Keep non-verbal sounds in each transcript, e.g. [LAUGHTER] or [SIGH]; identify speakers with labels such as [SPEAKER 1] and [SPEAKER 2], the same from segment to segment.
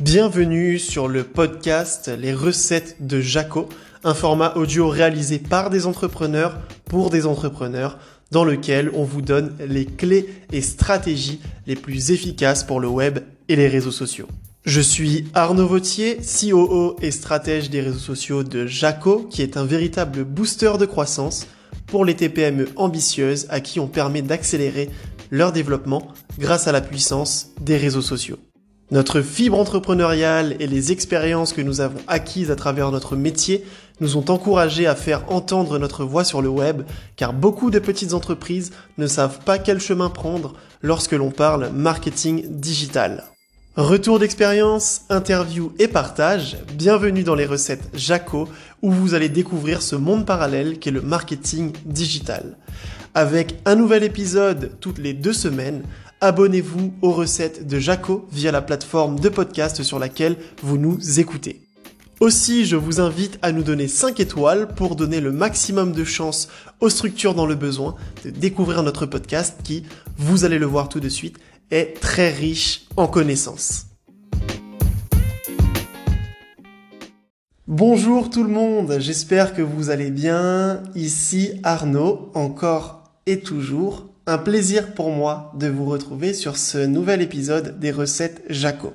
[SPEAKER 1] Bienvenue sur le podcast Les recettes de Jaco, un format audio réalisé par des entrepreneurs pour des entrepreneurs dans lequel on vous donne les clés et stratégies les plus efficaces pour le web et les réseaux sociaux. Je suis Arnaud Vautier, COO et stratège des réseaux sociaux de Jaco, qui est un véritable booster de croissance pour les TPME ambitieuses à qui on permet d'accélérer leur développement grâce à la puissance des réseaux sociaux. Notre fibre entrepreneuriale et les expériences que nous avons acquises à travers notre métier nous ont encouragés à faire entendre notre voix sur le web, car beaucoup de petites entreprises ne savent pas quel chemin prendre lorsque l'on parle marketing digital. Retour d'expérience, interview et partage, bienvenue dans les recettes Jaco, où vous allez découvrir ce monde parallèle qu'est le marketing digital. Avec un nouvel épisode toutes les deux semaines, abonnez-vous aux recettes de Jaco via la plateforme de podcast sur laquelle vous nous écoutez. Aussi, je vous invite à nous donner 5 étoiles pour donner le maximum de chance aux structures dans le besoin de découvrir notre podcast qui, vous allez le voir tout de suite, est très riche en connaissances. Bonjour tout le monde, j'espère que vous allez bien. Ici Arnaud, encore et toujours un plaisir pour moi de vous retrouver sur ce nouvel épisode des recettes Jaco.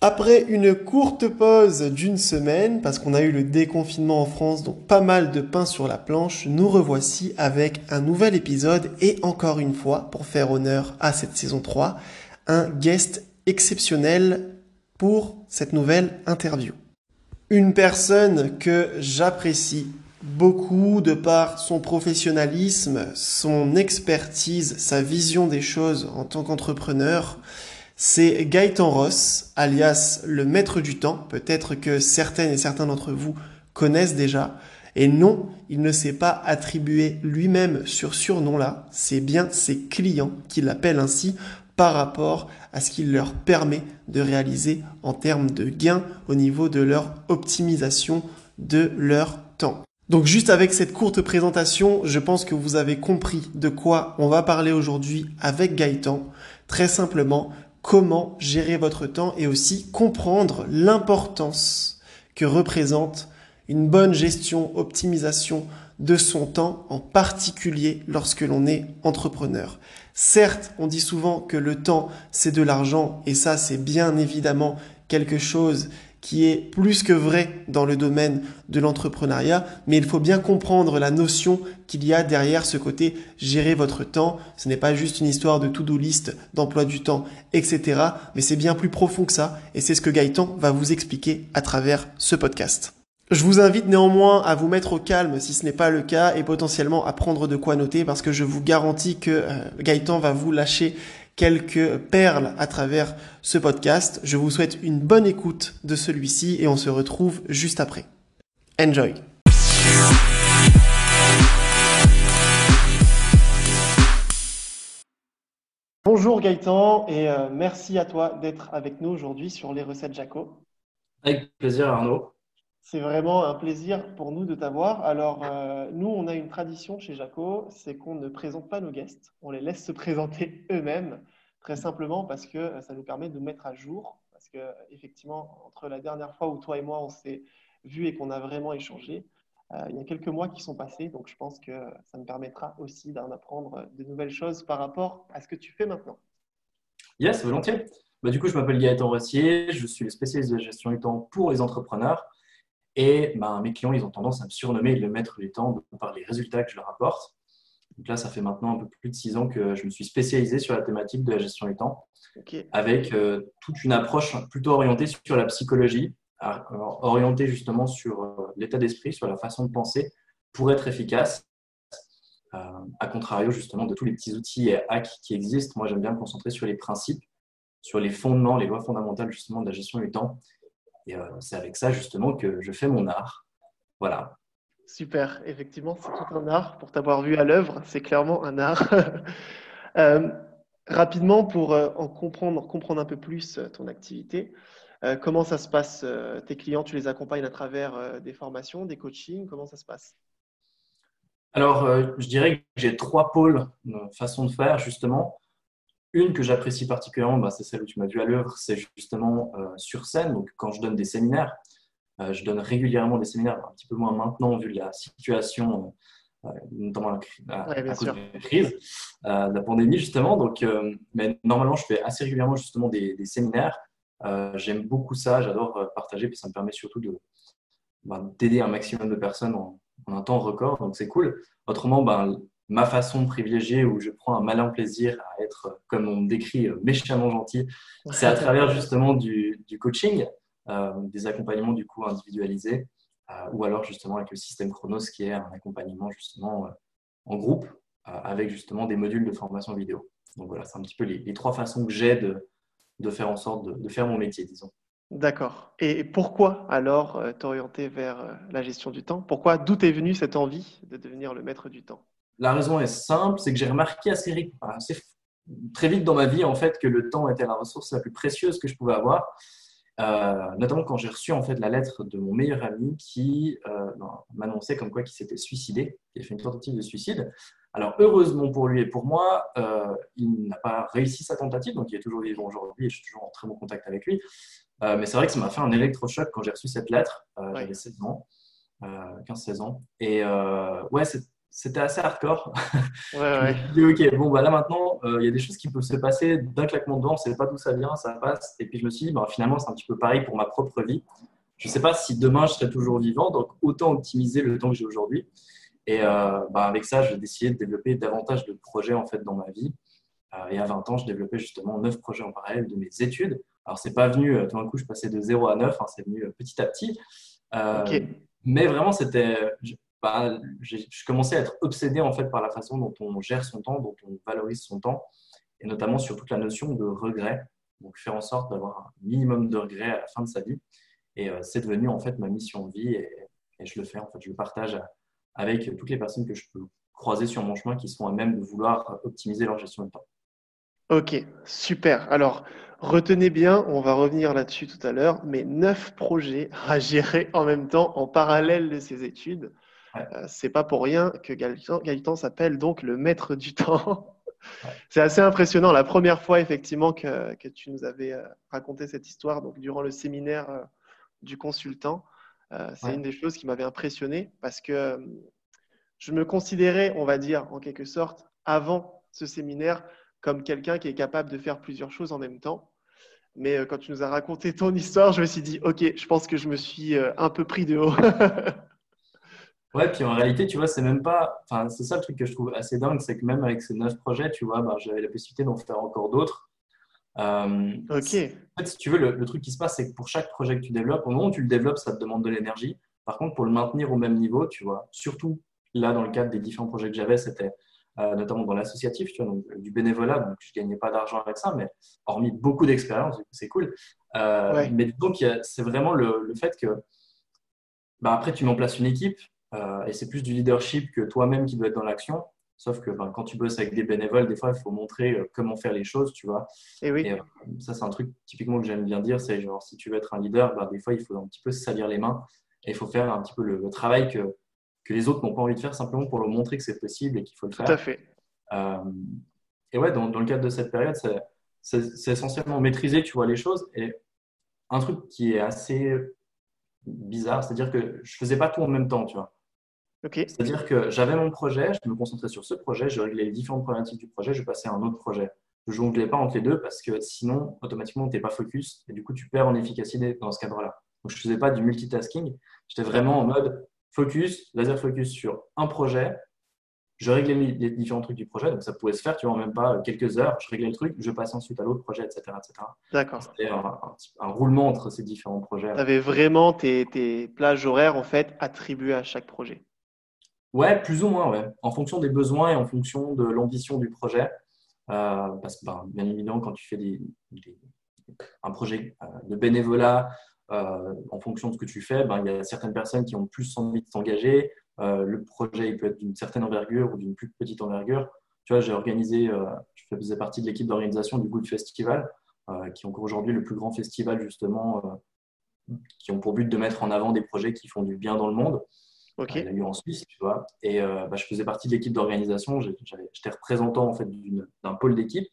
[SPEAKER 1] Après une courte pause d'une semaine, parce qu'on a eu le déconfinement en France, donc pas mal de pain sur la planche, nous revoici avec un nouvel épisode et encore une fois, pour faire honneur à cette saison 3, un guest exceptionnel pour cette nouvelle interview. Une personne que j'apprécie beaucoup de par son professionnalisme, son expertise, sa vision des choses en tant qu'entrepreneur. C'est Gaëtan Ross, alias le maître du temps. Peut-être que certaines et certains d'entre vous connaissent déjà. Et non, il ne s'est pas attribué lui-même sur surnom-là. C'est bien ses clients qui l'appellent ainsi par rapport à ce qu'il leur permet de réaliser en termes de gains au niveau de leur optimisation de leur temps. Donc juste avec cette courte présentation, je pense que vous avez compris de quoi on va parler aujourd'hui avec Gaëtan. Très simplement, comment gérer votre temps et aussi comprendre l'importance que représente une bonne gestion, optimisation de son temps, en particulier lorsque l'on est entrepreneur. Certes, on dit souvent que le temps, c'est de l'argent, et ça, c'est bien évidemment quelque chose qui est plus que vrai dans le domaine de l'entrepreneuriat, mais il faut bien comprendre la notion qu'il y a derrière ce côté gérer votre temps. Ce n'est pas juste une histoire de to-do list, d'emploi du temps, etc. Mais c'est bien plus profond que ça, et c'est ce que Gaëtan va vous expliquer à travers ce podcast. Je vous invite néanmoins à vous mettre au calme si ce n'est pas le cas et potentiellement à prendre de quoi noter parce que je vous garantis que euh, Gaëtan va vous lâcher quelques perles à travers ce podcast. Je vous souhaite une bonne écoute de celui-ci et on se retrouve juste après. Enjoy Bonjour Gaëtan et euh, merci à toi d'être avec nous aujourd'hui sur les recettes Jaco.
[SPEAKER 2] Avec plaisir Arnaud.
[SPEAKER 1] C'est vraiment un plaisir pour nous de t'avoir. Alors, euh, nous, on a une tradition chez Jaco, c'est qu'on ne présente pas nos guests, on les laisse se présenter [LAUGHS] eux-mêmes, très simplement parce que euh, ça nous permet de mettre à jour. Parce que, effectivement, entre la dernière fois où toi et moi, on s'est vus et qu'on a vraiment échangé, euh, il y a quelques mois qui sont passés. Donc, je pense que ça me permettra aussi d'en apprendre de nouvelles choses par rapport à ce que tu fais maintenant.
[SPEAKER 2] Yes, volontiers. Bah, du coup, je m'appelle Gaëtan Rossier, je suis spécialiste de gestion du temps pour les entrepreneurs. Et ben, mes clients, ils ont tendance à me surnommer le maître du temps par les résultats que je leur apporte. Donc là, ça fait maintenant un peu plus de six ans que je me suis spécialisé sur la thématique de la gestion du temps, avec euh, toute une approche plutôt orientée sur la psychologie, orientée justement sur euh, l'état d'esprit, sur la façon de penser pour être efficace. Euh, à contrario justement de tous les petits outils et hacks qui existent, moi j'aime bien me concentrer sur les principes, sur les fondements, les lois fondamentales justement de la gestion du temps et euh, c'est avec ça justement que je fais mon art. Voilà.
[SPEAKER 1] Super, effectivement, c'est tout un art. Pour t'avoir vu à l'œuvre, c'est clairement un art. [LAUGHS] Euh, rapidement, pour euh, en comprendre, comprendre un peu plus ton activité, comment ça se passe Tes clients, tu les accompagnes à travers des formations, des coachings Comment ça se passe?
[SPEAKER 2] Alors, je dirais que j'ai trois pôles de façon de faire, justement. Une que j'apprécie particulièrement, bah, c'est celle où tu m'as vu à l'œuvre, c'est justement sur scène. Donc, quand je donne des séminaires, je donne régulièrement des séminaires, un petit peu moins maintenant vu la situation notamment la, à, cause de la crise, de la pandémie justement. Donc, mais normalement, je fais assez régulièrement justement des, des séminaires. J'aime beaucoup ça, j'adore partager, puis ça me permet surtout de, ben, d'aider un maximum de personnes en, un temps record, donc c'est cool. Autrement, ben, ma façon privilégiée où je prends un malin plaisir à être, comme on me décrit, méchamment gentil, c'est à travers justement du, du coaching, euh, des accompagnements du coup individualisés, euh, ou alors justement avec le système Chronos qui est un accompagnement justement euh, en groupe avec justement des modules de formation vidéo. Donc voilà, c'est un petit peu les, trois façons que j'ai de, de, faire en sorte de, de faire mon métier, disons.
[SPEAKER 1] D'accord. Et pourquoi alors euh, t'orienter vers euh, la gestion du temps? Pourquoi, d'où est venue cette envie de devenir le maître du temps?
[SPEAKER 2] La raison est simple, c'est que j'ai remarqué assez, très vite dans ma vie en fait que le temps était la ressource la plus précieuse que je pouvais avoir. Euh, notamment quand j'ai reçu en fait la lettre de mon meilleur ami qui m'annonçait comme quoi qu'il s'était suicidé, qu'il a fait une tentative de suicide. Alors heureusement pour lui et pour moi, il n'a pas réussi sa tentative, donc il est toujours vivant aujourd'hui et je suis toujours en très bon contact avec lui. Euh, mais c'est vrai que ça m'a fait un électrochoc quand j'ai reçu cette lettre. Euh, j'avais 16 ans, 15-16 euh, ans. Et ouais, c'était assez hardcore. Ouais, ouais. je me suis dit, ok, bon, bah là maintenant, il y a des choses qui peuvent se passer d'un claquement de doigts, on ne sait pas d'où ça vient, ça passe. Et puis je me suis dit, bah, finalement, c'est un petit peu pareil pour ma propre vie. Je ne sais pas si demain je serai toujours vivant, donc autant optimiser le temps que j'ai aujourd'hui. Et bah, avec ça, j'ai décidé de développer davantage de projets en fait dans ma vie. et à 20 ans, je développais justement 9 projets en parallèle de mes études. Alors, c'est pas venu, euh, tout d'un coup, je passais de 0 à 9, hein, c'est venu euh, petit à petit. Euh, mais vraiment, c'était. Bah, je commençais à être obsédé en fait par la façon dont on gère son temps, dont on valorise son temps, et notamment sur toute la notion de regret. Donc, faire en sorte d'avoir un minimum de regret à la fin de sa vie. Et c'est devenu en fait ma mission de vie, et, et, je le fais en fait, je le partage avec toutes les personnes que je peux croiser sur mon chemin qui sont à même de vouloir optimiser leur gestion de temps.
[SPEAKER 1] Ok, super. Alors, retenez bien, on va revenir là-dessus tout à l'heure, mais neuf projets à gérer en même temps, en parallèle de ces études. Euh, c'est pas pour rien que Gaëtan, s'appelle donc le maître du temps. [LAUGHS] C'est assez impressionnant. La première fois, effectivement, que, tu nous avais euh, raconté cette histoire, donc durant le séminaire euh, du consultant, c'est une des choses qui m'avait impressionné parce que je me considérais, on va dire, en quelque sorte, avant ce séminaire, comme quelqu'un qui est capable de faire plusieurs choses en même temps. Mais quand tu nous as raconté ton histoire, je me suis dit, OK, je pense que je me suis un peu pris de haut. [LAUGHS]
[SPEAKER 2] ouais, puis en réalité, tu vois, c'est même pas. Enfin, c'est ça le truc que je trouve assez dingue, c'est que même avec ces neuf projets, tu vois, bah, j'avais la possibilité d'en faire encore d'autres.
[SPEAKER 1] Euh, ok. En
[SPEAKER 2] fait, si tu veux, le, le, truc qui se passe, c'est que pour chaque projet que tu développes, au moment où tu le développes, ça te demande de l'énergie. Par contre, pour le maintenir au même niveau, tu vois, surtout là, dans le cadre des différents projets que j'avais, c'était euh, notamment dans l'associatif, tu vois, donc du bénévolat. Donc, je gagnais pas d'argent avec ça, mais hormis beaucoup d'expérience, c'est cool. Euh, mais donc, c'est vraiment le, fait que, bah, après, tu mets en place une équipe euh, et c'est plus du leadership que toi-même qui dois être dans l'action. Sauf que ben, quand tu bosses avec des bénévoles, des fois, il faut montrer comment faire les choses, tu vois.
[SPEAKER 1] Et, oui.
[SPEAKER 2] ça, c'est un truc typiquement que j'aime bien dire, c'est genre, si tu veux être un leader, ben, des fois, il faut un petit peu se salir les mains et il faut faire un petit peu le travail que, que les autres n'ont pas envie de faire simplement pour leur montrer que c'est possible et qu'il faut le faire.
[SPEAKER 1] Tout à fait.
[SPEAKER 2] Euh, et ouais, dans, le cadre de cette période, c'est essentiellement maîtriser, tu vois, les choses. Et un truc qui est assez bizarre, c'est-à-dire que je faisais pas tout en même temps, tu vois.
[SPEAKER 1] Okay.
[SPEAKER 2] C'est-à-dire que j'avais mon projet, je me concentrais sur ce projet, je réglais les différentes problématiques du projet, je passais à un autre projet. Je jonglais pas entre les deux parce que sinon, automatiquement, tu n'es pas focus et du coup, tu perds en efficacité dans ce cadre-là. Donc, je faisais pas du multitasking. J'étais vraiment en mode, focus, laser focus sur un projet. Je réglais les différents trucs du projet, donc ça pouvait se faire, tu vois, en même pas quelques heures. Je réglais le truc, je passe ensuite à l'autre projet, etc. etc.
[SPEAKER 1] D'accord.
[SPEAKER 2] C'était un, un, roulement entre ces différents projets.
[SPEAKER 1] Tu avais vraiment tes, tes, plages horaires, en fait, attribuées à chaque projet
[SPEAKER 2] Ouais, plus ou moins, ouais. En fonction des besoins et en fonction de l'ambition du projet. Euh, parce que, ben, bien évidemment, quand tu fais des, un projet euh, de bénévolat euh, en fonction de ce que tu fais, ben, il y a certaines personnes qui ont plus envie de s'engager. Le projet il peut être d'une certaine envergure ou d'une plus petite envergure. Tu vois, j'ai organisé, je faisais partie de l'équipe d'organisation du Good Festival, qui est encore aujourd'hui le plus grand festival justement, qui ont pour but de mettre en avant des projets qui font du bien dans le monde.
[SPEAKER 1] Ok.
[SPEAKER 2] il y a eu en Suisse, tu vois. Et bah, je faisais partie de l'équipe d'organisation. J'étais représentant en fait d'un pôle d'équipe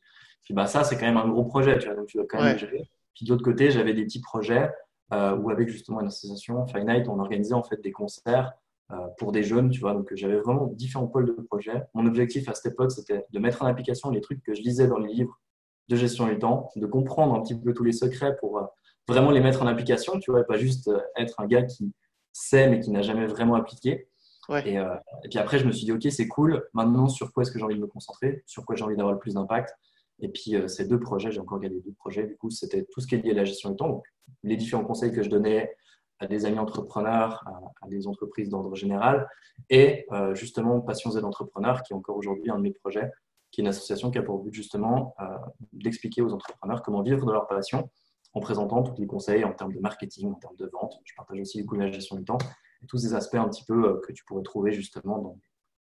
[SPEAKER 2] Puis bah, ça, c'est quand même un gros projet, tu vois, donc tu dois quand même gérer. Puis de l'autre côté, j'avais des petits projets euh, où avec justement une association, Finite, on organisait en fait des concerts euh, pour des jeunes, tu vois. Donc j'avais vraiment différents pôles de projets. Mon objectif à cette époque, c'était de mettre en application les trucs que je lisais dans les livres de gestion du temps, de comprendre un petit peu tous les secrets pour euh, vraiment les mettre en application, tu vois, et pas juste être un gars qui sait mais qui n'a jamais vraiment appliqué. Et, et, puis après, je me suis dit, OK, c'est cool. Maintenant, sur quoi est-ce que j'ai envie de me concentrer? Sur quoi j'ai envie d'avoir le plus d'impact? Et puis, euh, ces deux projets, j'ai encore gagné deux projets. Du coup, c'était tout ce qui est lié à la gestion du temps. Donc, les différents conseils que je donnais à des amis entrepreneurs, à, des entreprises d'ordre général, et euh, justement Passion Z Entrepreneurs, qui est encore aujourd'hui un de mes projets, qui est une association qui a pour but justement euh, d'expliquer aux entrepreneurs comment vivre de leur passion en présentant tous les conseils en termes de marketing, en termes de vente. Je partage aussi du coup la gestion du temps et tous ces aspects un petit peu que tu pourrais trouver justement dans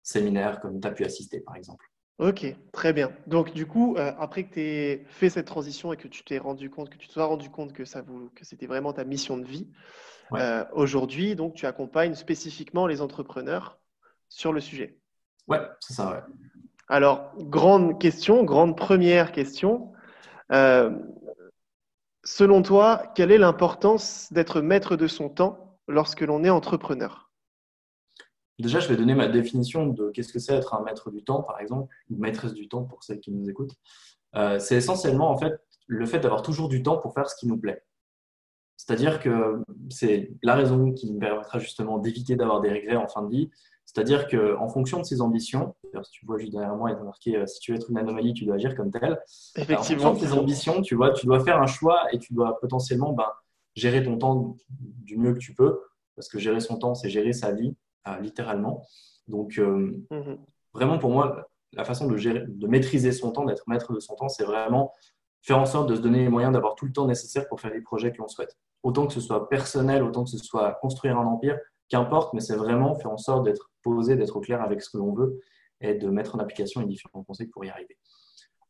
[SPEAKER 2] séminaires comme tu as pu assister par exemple.
[SPEAKER 1] Ok, très bien. Donc, du coup, euh, après que tu aies fait cette transition et que tu t'es rendu compte, que tu te sois rendu compte que, ça vous, que c'était vraiment ta mission de vie, euh, aujourd'hui, donc, tu accompagnes spécifiquement les entrepreneurs sur le sujet.
[SPEAKER 2] Ouais, c'est ça, ouais.
[SPEAKER 1] Alors, grande question, grande première question. Euh, selon toi, quelle est l'importance d'être maître de son temps lorsque l'on est entrepreneur?
[SPEAKER 2] Déjà, je vais donner ma définition de qu'est-ce que c'est être un maître du temps, par exemple, ou maîtresse du temps pour celles qui nous écoutent. Euh, c'est essentiellement en fait le fait d'avoir toujours du temps pour faire ce qui nous plaît. C'est-à-dire que c'est la raison qui nous permettra justement d'éviter d'avoir des regrets en fin de vie. C'est-à-dire qu'en fonction de ses ambitions, si tu vois juste derrière moi, il est marqué euh, si tu veux être une anomalie, tu dois agir comme tel.
[SPEAKER 1] Effectivement.
[SPEAKER 2] en fonction de tes ambitions, tu vois, tu dois faire un choix et tu dois potentiellement ben, gérer ton temps du mieux que tu peux. Parce que gérer son temps, c'est gérer sa vie littéralement. Donc, euh, mhm. vraiment pour moi, la façon de, gérer, de maîtriser son temps, d'être maître de son temps, c'est vraiment faire en sorte de se donner les moyens d'avoir tout le temps nécessaire pour faire les projets que l'on souhaite. Autant que ce soit personnel, autant que ce soit construire un empire, qu'importe, mais c'est vraiment faire en sorte d'être posé, d'être au clair avec ce que l'on veut et de mettre en application les différents conseils pour y arriver.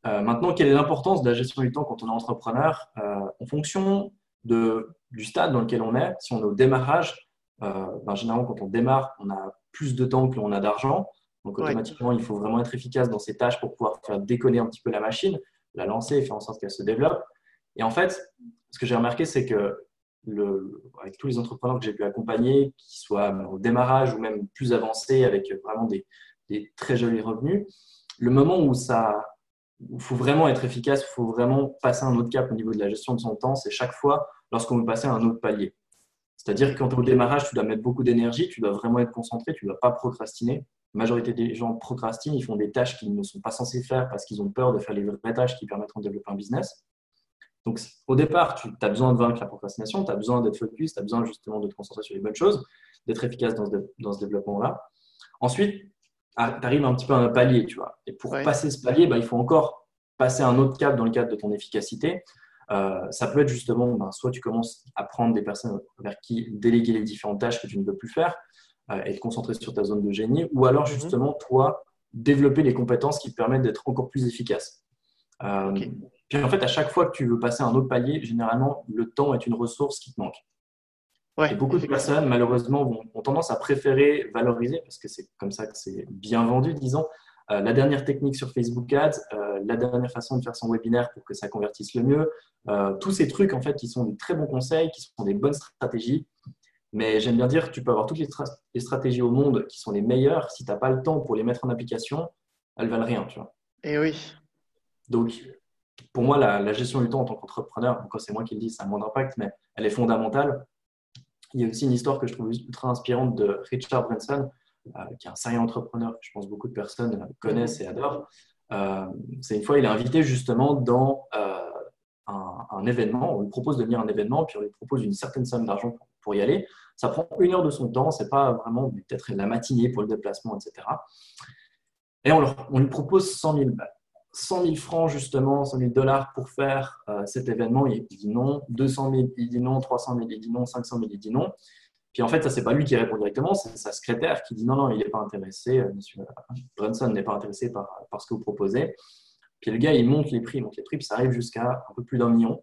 [SPEAKER 2] Euh, maintenant, quelle est l'importance de la gestion du temps quand on est entrepreneur? Euh, En fonction de, du stade dans lequel on est, si on est au démarrage, euh, ben, généralement, quand on démarre, on a plus de temps que l'on a d'argent. Donc, automatiquement, il faut vraiment être efficace dans ces tâches pour pouvoir faire décoller un petit peu la machine, la lancer et faire en sorte qu'elle se développe. Et en fait, ce que j'ai remarqué, c'est que avec tous les entrepreneurs que j'ai pu accompagner, qui soient au démarrage ou même plus avancés, avec vraiment des, très jolis revenus, le moment où ça, il faut vraiment être efficace, il faut vraiment passer un autre cap au niveau de la gestion de son temps, c'est chaque fois lorsqu'on veut passer un autre palier. C'est-à-dire que quand au démarrage, tu dois mettre beaucoup d'énergie, tu dois vraiment être concentré, tu ne dois pas procrastiner. La majorité des gens procrastinent, ils font des tâches qu'ils ne sont pas censés faire parce qu'ils ont peur de faire les vraies tâches qui permettront de développer un business. Donc, au départ, tu as besoin de vaincre la procrastination, tu as besoin d'être focus, tu as besoin justement de te concentrer sur les bonnes choses, d'être efficace dans ce, développement-là. Ensuite, ah, tu arrives un petit peu à un palier, tu vois. Et pour passer ce palier, bah, il faut encore passer un autre cap dans le cadre de ton efficacité. Euh, ça peut être justement, ben, soit tu commences à prendre des personnes vers qui déléguer les différentes tâches que tu ne peux plus faire euh, et te concentrer sur ta zone de génie, ou alors mhm. justement, toi, développer les compétences qui te permettent d'être encore plus efficace. Euh, puis en fait, à chaque fois que tu veux passer un autre palier, généralement, le temps est une ressource qui te manque. et beaucoup de personnes, malheureusement, ont tendance à préférer valoriser, parce que c'est comme ça que c'est bien vendu, disons, euh, la dernière technique sur Facebook Ads, euh, la dernière façon de faire son webinaire pour que ça convertisse le mieux, euh, tous ces trucs en fait qui sont des très bons conseils, qui sont des bonnes stratégies. Mais j'aime bien dire que tu peux avoir toutes les, stratégies au monde qui sont les meilleures. Si tu n'as pas le temps pour les mettre en application, elles valent rien. Tu vois.
[SPEAKER 1] Et eh oui.
[SPEAKER 2] Donc, pour moi, la, gestion du temps en tant qu'entrepreneur, encore c'est moi qui le dis, ça a moins d'impact, mais elle est fondamentale. Il y a aussi une histoire que je trouve ultra inspirante de Richard Branson, euh, qui est un sérieux entrepreneur que je pense beaucoup de personnes connaissent et adorent. Euh, c'est une fois, il est invité justement dans euh, un, événement. On lui propose de venir à un événement, puis on lui propose une certaine somme d'argent pour, y aller. Ça prend une heure de son temps, c'est pas vraiment peut-être la matinée pour le déplacement, etc. Et on, on lui propose 100 000 100 000 francs justement, 100 000 dollars pour faire cet événement. Il dit non. 200 000, il dit non. 300 000, il dit non. 500 000, il dit non. Puis en fait, ça, c'est pas lui qui répond directement, c'est sa secrétaire qui dit non, non, il n'est pas intéressé, euh, monsieur Brunson n'est pas intéressé par, par, ce que vous proposez. Puis le gars, il monte les prix, monte les prix, puis ça arrive jusqu'à un peu plus d'un million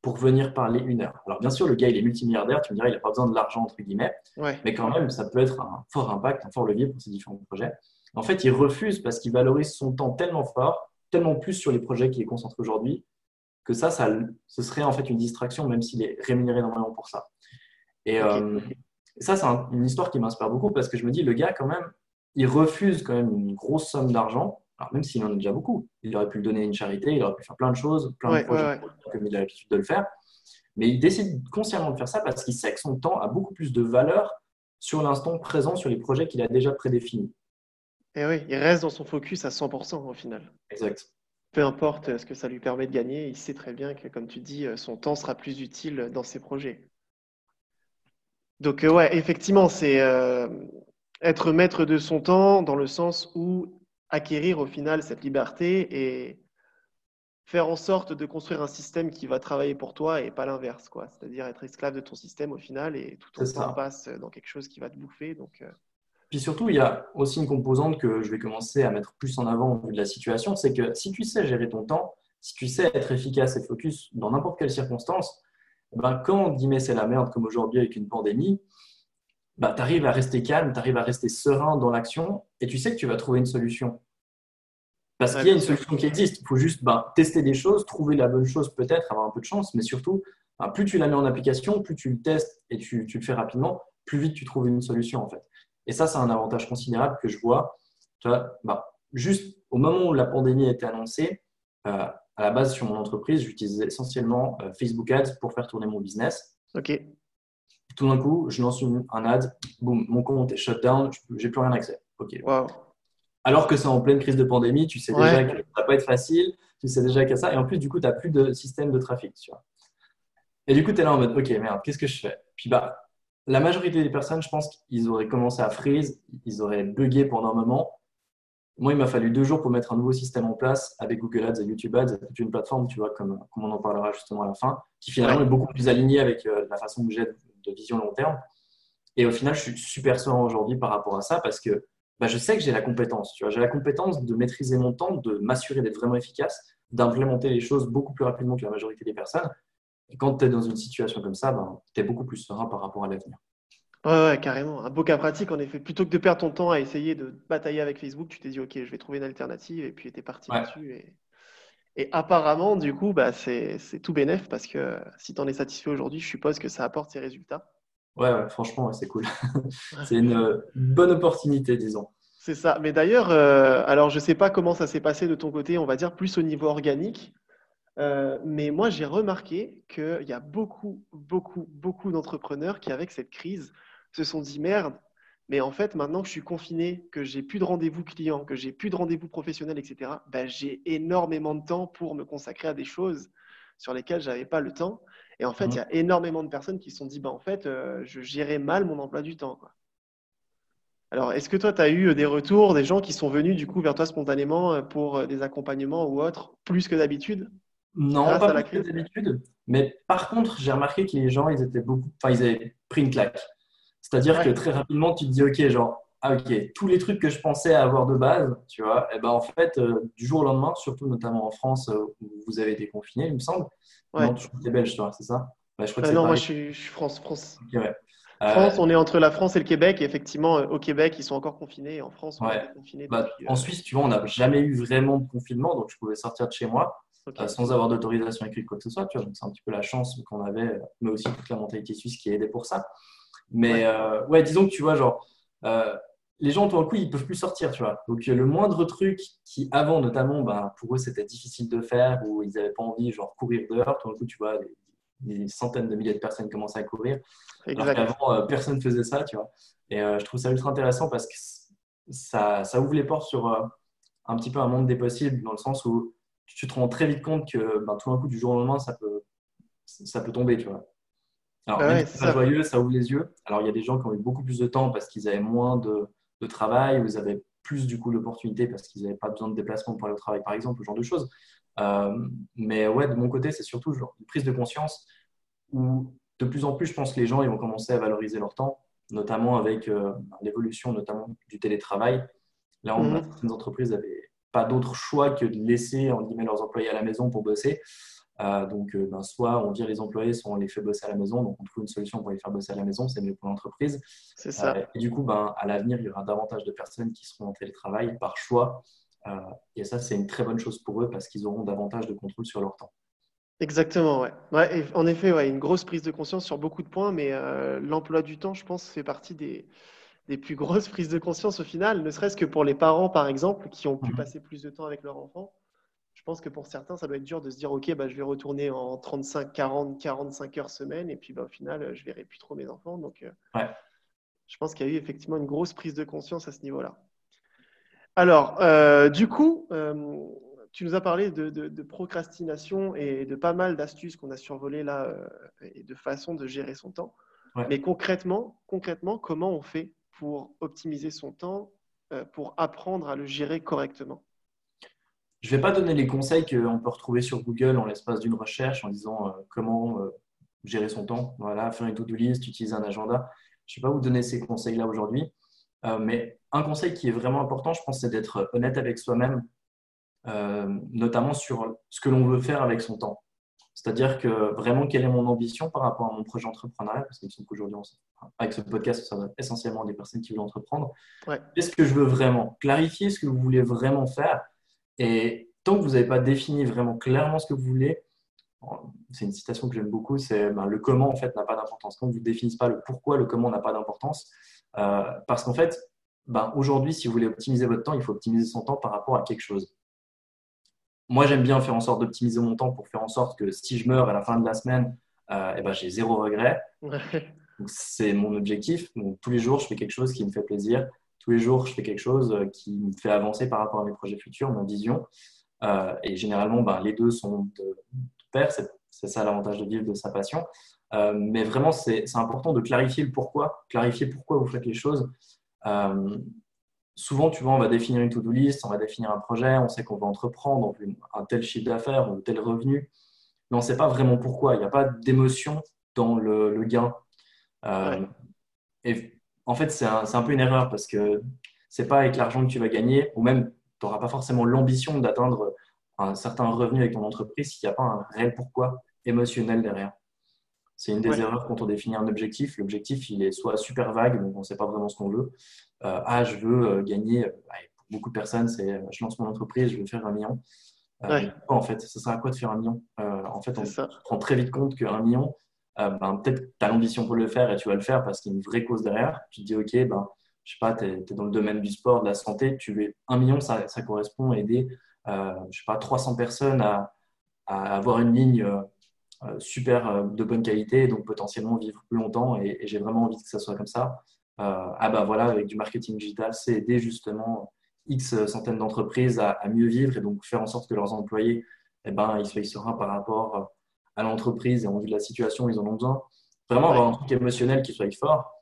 [SPEAKER 2] pour venir parler une heure. Alors bien sûr, le gars, il est multimilliardaire, tu me dirais, il n'a pas besoin de l'argent, entre guillemets, mais quand même, ça peut être un fort impact, un fort levier pour ces différents projets. En fait, il refuse parce qu'il valorise son temps tellement fort tellement plus sur les projets qu'il est concentré aujourd'hui que ça, ça, ce serait en fait une distraction, même s'il est rémunéré normalement pour ça. Et euh, ça, c'est une histoire qui m'inspire beaucoup parce que je me dis, le gars, quand même, il refuse quand même une grosse somme d'argent, même s'il en a déjà beaucoup. Il aurait pu le donner à une charité, il aurait pu faire plein de choses, plein de projets comme il a l'habitude de le faire. Mais il décide consciemment de faire ça parce qu'il sait que son temps a beaucoup plus de valeur sur l'instant présent, sur les projets qu'il a déjà prédéfinis.
[SPEAKER 1] Et oui, il reste dans son focus à 100% au final.
[SPEAKER 2] Exact
[SPEAKER 1] peu importe ce que ça lui permet de gagner, il sait très bien que, comme tu dis, son temps sera plus utile dans ses projets. Donc, euh, ouais, effectivement, c'est euh, être maître de son temps dans le sens où acquérir au final cette liberté et faire en sorte de construire un système qui va travailler pour toi et pas l'inverse, quoi. C'est-à-dire être esclave de ton système au final et tout ton temps passe dans quelque chose qui va te bouffer. Donc, euh,
[SPEAKER 2] puis surtout, il y a aussi une composante que je vais commencer à mettre plus en avant au vu de la situation, c'est que si tu sais gérer ton temps, si tu sais être efficace et focus dans n'importe quelle circonstance, ben quand guillemets c'est la merde comme aujourd'hui avec une pandémie, ben, tu arrives à rester calme, tu arrives à rester serein dans l'action et tu sais que tu vas trouver une solution. Parce qu'il y a une solution qui existe. Il faut juste ben, tester des choses, trouver la bonne chose peut-être, avoir un peu de chance, mais surtout, ben, plus tu la mets en application, plus tu le testes et tu, tu le fais rapidement, plus vite tu trouves une solution en fait. Et ça, c'est un avantage considérable que je vois. Tu vois bah, juste au moment où la pandémie a été annoncée, euh, à la base, sur mon entreprise, j'utilisais essentiellement euh, Facebook Ads pour faire tourner mon business.
[SPEAKER 1] OK.
[SPEAKER 2] Tout d'un coup, je lance un ad, boum, mon compte est shut down, j'ai plus rien accès. OK. Alors que c'est en pleine crise de pandémie, tu sais déjà que ça va pas être facile, tu sais déjà qu'il y a ça, et en plus, du coup, tu n'as plus de système de trafic. Tu vois. Et du coup, tu es là en mode, OK, merde, qu'est-ce que je fais? Puis, bah, la majorité des personnes, je pense qu'ils auraient commencé à freeze, ils auraient bugué pendant un moment. Moi, il m'a fallu deux jours pour mettre un nouveau système en place avec Google Ads et YouTube Ads, toute une plateforme, tu vois, comme, on en parlera justement à la fin, qui finalement est beaucoup plus alignée avec euh, la façon que j'ai de vision long terme. Et au final, je suis super serein aujourd'hui par rapport à ça parce que bah, je sais que j'ai la compétence. Tu vois, j'ai la compétence de maîtriser mon temps, de m'assurer d'être vraiment efficace, d'implémenter les choses beaucoup plus rapidement que la majorité des personnes. Et quand tu es dans une situation comme ça, ben, tu es beaucoup plus serein par rapport à l'avenir.
[SPEAKER 1] Ouais, carrément. Un beau cas pratique, en effet. Plutôt que de perdre ton temps à essayer de batailler avec Facebook, tu t'es dit, OK, je vais trouver une alternative, et puis tu es parti là-dessus. Et... et, apparemment, du coup, bah, c'est tout bénef, parce que si tu en es satisfait aujourd'hui, je suppose que ça apporte ses résultats.
[SPEAKER 2] Ouais, franchement, c'est cool. [LAUGHS] c'est une bonne opportunité, disons.
[SPEAKER 1] C'est ça. Mais d'ailleurs, euh, alors je ne sais pas comment ça s'est passé de ton côté, on va dire plus au niveau organique. Euh, mais moi, j'ai remarqué qu'il y a beaucoup, beaucoup, beaucoup d'entrepreneurs qui, avec cette crise, se sont dit merde, mais en fait, maintenant que je suis confiné, que j'ai plus de rendez-vous clients, que j'ai plus de rendez-vous professionnels, etc., ben, j'ai énormément de temps pour me consacrer à des choses sur lesquelles je n'avais pas le temps. Et en fait, il y a énormément de personnes qui se sont dit ben, en fait, euh, je gérais mal mon emploi du temps. Alors, est-ce que toi, tu as eu des retours, des gens qui sont venus du coup vers toi spontanément euh, pour des accompagnements ou autres, plus que d'habitude?
[SPEAKER 2] Non, pas plus d'habitude. Mais par contre, j'ai remarqué que les gens, ils étaient beaucoup, enfin, ils avaient pris une claque. C'est-à-dire que très rapidement, tu te dis, ok, genre, ah, ok, tous les trucs que je pensais avoir de base, tu vois, et eh ben en fait, euh, du jour au lendemain, surtout notamment en France euh, où vous avez été confiné, il me semble. Ouais. Non, tu es belge, toi, c'est ça?
[SPEAKER 1] Bah, je crois euh, Non, moi je suis, France. France. France, on est entre la France et le Québec. Et effectivement, au Québec, ils sont encore confinés. en France, on est confinés.
[SPEAKER 2] Bah, en Suisse, tu vois, on n'a jamais eu vraiment de confinement, donc je pouvais sortir de chez moi. Euh, sans avoir d'autorisation écrite, quoi que ce soit. Tu vois, donc c'est un petit peu la chance qu'on avait, mais aussi toute la mentalité suisse qui a aidé pour ça. Mais ouais, euh, disons que tu vois, genre, euh, les gens, tout d'un coup, ils peuvent plus sortir, tu vois. Donc, le moindre truc qui, avant, notamment, ben, pour eux, c'était difficile de faire ou ils n'avaient pas envie, genre, courir dehors, tout d'un coup, tu vois, des, centaines de milliers de personnes commençaient à courir. Exactement. Alors personne ne faisait ça, tu vois. Et je trouve ça ultra intéressant parce que ça, ça ouvre les portes sur un petit peu un monde des possibles, dans le sens où tu te rends très vite compte que ben, tout d'un coup, du jour au lendemain, ça peut, ça peut tomber, tu vois. Alors, bah c'est joyeux, ça ouvre les yeux. Alors, il y a des gens qui ont eu beaucoup plus de temps parce qu'ils avaient moins de, de, travail, ou ils avaient plus du coup l'opportunité parce qu'ils n'avaient pas besoin de déplacement pour aller au travail, par exemple, ce genre de choses. Euh, mais ouais, de mon côté, c'est surtout genre, une prise de conscience où de plus en plus, je pense que les gens ils vont commencer à valoriser leur temps, notamment avec euh, l'évolution notamment du télétravail. Là, on mmh. certaines entreprises avaient pas d'autre choix que de laisser en guillemets, leurs employés à la maison pour bosser. Euh, donc, euh, ben, soit on vire les employés, soit on les fait bosser à la maison. Donc, on trouve une solution pour les faire bosser à la maison. C'est mieux pour l'entreprise.
[SPEAKER 1] C'est ça.
[SPEAKER 2] Euh, et du coup, ben, à l'avenir, il y aura davantage de personnes qui seront en télétravail par choix et ça, c'est une très bonne chose pour eux parce qu'ils auront davantage de contrôle sur leur temps.
[SPEAKER 1] Exactement, ouais. ouais en effet, ouais, une grosse prise de conscience sur beaucoup de points, mais l'emploi du temps, je pense, fait partie des, des plus [LAUGHS] grosses prises de conscience au final, ne serait-ce que pour les parents, par exemple, qui ont pu mhm. passer plus de temps avec leur enfant. Je pense que pour certains, ça doit être dur de se dire, OK, bah, je vais retourner en 35, 40, 45 heures semaine, et puis bah, au final, je verrai plus trop mes enfants. Donc, euh, je pense qu'il y a eu effectivement une grosse prise de conscience à ce niveau-là. Alors, euh, du coup, euh, tu nous as parlé de, procrastination et de pas mal d'astuces qu'on a survolées là et de façon de gérer son temps. Mais concrètement, concrètement, comment on fait pour optimiser son temps, pour apprendre à le gérer correctement?
[SPEAKER 2] Je ne vais pas donner les conseils qu'on peut retrouver sur Google en l'espace d'une recherche en disant euh, comment euh, gérer son temps. Voilà, faire une to-do list, utiliser un agenda. Je ne vais pas vous donner ces conseils-là aujourd'hui. mais un conseil qui est vraiment important, je pense, c'est d'être honnête avec soi-même, notamment sur ce que l'on veut faire avec son temps. C'est-à-dire que vraiment, quelle est mon ambition par rapport à mon projet entrepreneurial? Parce qu'il me semble qu'aujourd'hui, avec ce podcast, ça va essentiellement des personnes qui veulent entreprendre. Qu'est-ce que je veux vraiment? Clarifier ce que vous voulez vraiment faire. Et tant que vous n'avez pas défini vraiment clairement ce que vous voulez, c'est une citation que j'aime beaucoup, c'est ben, le comment en fait n'a pas d'importance. Quand vous ne définissez pas le pourquoi, le comment n'a pas d'importance. Euh, parce qu'en fait, ben, aujourd'hui, si vous voulez optimiser votre temps, il faut optimiser son temps par rapport à quelque chose moi, j'aime bien faire en sorte d'optimiser mon temps pour faire en sorte que si je meurs à la fin de la semaine, euh, eh ben, j'ai zéro regret. C'est mon objectif. Donc, tous les jours, je fais quelque chose qui me fait plaisir. Tous les jours, je fais quelque chose euh, qui me fait avancer par rapport à mes projets futurs, ma vision. Euh, et généralement, ben, les deux sont de, pair. C'est ça l'avantage de vivre de sa passion. mais vraiment, c'est important de clarifier le pourquoi, clarifier pourquoi vous faites les choses souvent, tu vois, on va définir une to-do list, on va définir un projet, on sait qu'on va entreprendre, un tel chiffre d'affaires ou tel revenu, mais on ne sait pas vraiment pourquoi. Il n'y a pas d'émotion dans le, gain. Euh, et en fait, c'est un, peu une erreur parce que ce n'est pas avec l'argent que tu vas gagner, ou même tu n'auras pas forcément l'ambition d'atteindre un certain revenu avec ton entreprise s'il n'y a pas un réel pourquoi émotionnel derrière. C'est une des erreurs quand on définit un objectif. L'objectif, il est soit super vague, donc on ne sait pas vraiment ce qu'on veut. Euh, ah, je veux euh, gagner, euh, pour beaucoup de personnes, c'est je lance mon entreprise, je veux faire un million. En fait, ça sert à quoi de faire un million? En fait, on se rend très vite compte qu'un million, ben, peut-être tu as l'ambition pour le faire et tu vas le faire parce qu'il y a une vraie cause derrière. Tu te dis, OK, ben, je sais pas, tu es, dans le domaine du sport, de la santé, tu veux un million, ça, correspond à aider, euh, je sais pas, 300 personnes à, avoir une ligne euh, super euh, de bonne qualité, donc potentiellement vivre plus longtemps. Et, j'ai vraiment envie que ça soit comme ça. Euh, ah bah voilà, avec du marketing digital, c'est aider justement X centaines d'entreprises à, mieux vivre et donc faire en sorte que leurs employés, eh ben, ils soient sereins par rapport à l'entreprise et en vue de la situation, ils en ont besoin. Vraiment avoir un truc émotionnel qui soit fort.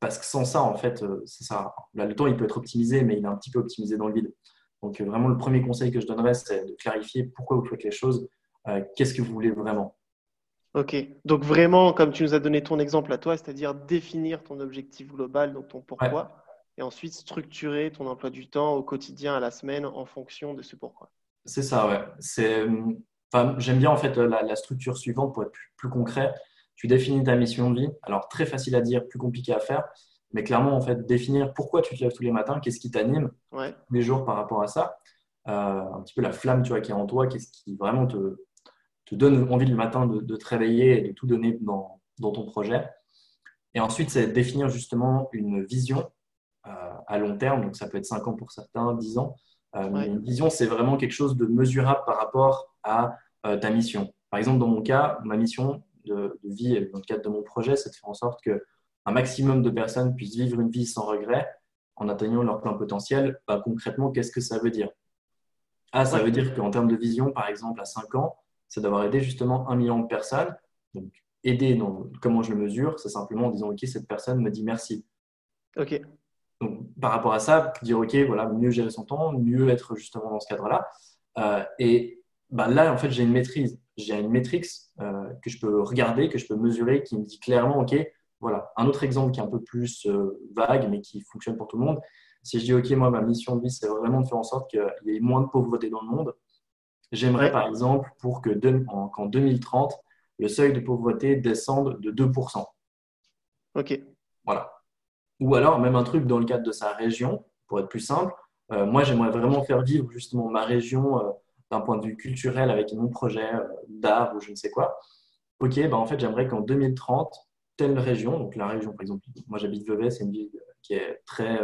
[SPEAKER 2] parce que sans ça, en fait, c'est ça. le temps, il peut être optimisé, mais il est un petit peu optimisé dans le vide. Donc, vraiment, le premier conseil que je donnerais, c'est de clarifier pourquoi vous faites les choses euh, qu'est-ce que vous voulez vraiment.
[SPEAKER 1] Ok, donc vraiment, comme tu nous as donné ton exemple à toi, c'est-à-dire définir ton objectif global, donc ton pourquoi, et ensuite structurer ton emploi du temps au quotidien, à la semaine, en fonction de ce pourquoi.
[SPEAKER 2] C'est ça, ouais. C'est, enfin, j'aime bien en fait la, structure suivante pour être plus, concret. Tu définis ta mission de vie. Alors très facile à dire, plus compliqué à faire, mais clairement en fait définir pourquoi tu te lèves tous les matins, qu'est-ce qui t'anime tous les jours par rapport à ça. Euh, un petit peu la flamme tu vois, qui est en toi, qu'est-ce qui vraiment te, te donne envie le matin de, te réveiller et de tout donner dans, ton projet. Et ensuite, c'est définir justement une vision euh, à long terme. Donc, ça peut être 5 ans pour certains, 10 ans. Euh, une vision, c'est vraiment quelque chose de mesurable par rapport à euh, ta mission. Par exemple, dans mon cas, ma mission de, vie, dans le cadre de mon projet, c'est de faire en sorte qu'un maximum de personnes puissent vivre une vie sans regret en atteignant leur plein potentiel. Bah, concrètement, qu'est-ce que ça veut dire? Ah, ça veut dire qu'en termes de vision, par exemple, à 5 ans, c'est d'avoir aidé justement un million de personnes. Donc, aider, comment je le mesure C'est simplement en disant, OK, cette personne me dit merci.
[SPEAKER 1] OK.
[SPEAKER 2] Donc, par rapport à ça, dire, OK, voilà, mieux gérer son temps, mieux être justement dans ce cadre-là. Euh, et bah, là, en fait, j'ai une maîtrise. J'ai une métrique euh, que je peux regarder, que je peux mesurer, qui me dit clairement, OK, voilà. Un autre exemple qui est un peu plus euh, vague, mais qui fonctionne pour tout le monde. Si je dis, OK, moi, ma mission de vie, c'est vraiment de faire en sorte qu'il y ait moins de pauvreté dans le monde, J'aimerais par exemple pour que qu'en 2030, le seuil de pauvreté descende de 2%.
[SPEAKER 1] OK.
[SPEAKER 2] Voilà. Ou alors même un truc dans le cadre de sa région, pour être plus simple, moi, j'aimerais vraiment faire vivre justement ma région d'un point de vue culturel avec mon projet d'art ou je ne sais quoi. Ok, bah en fait, j'aimerais qu'en 2030, telle région, donc la région, par exemple, moi j'habite Vevey, c'est une ville qui est très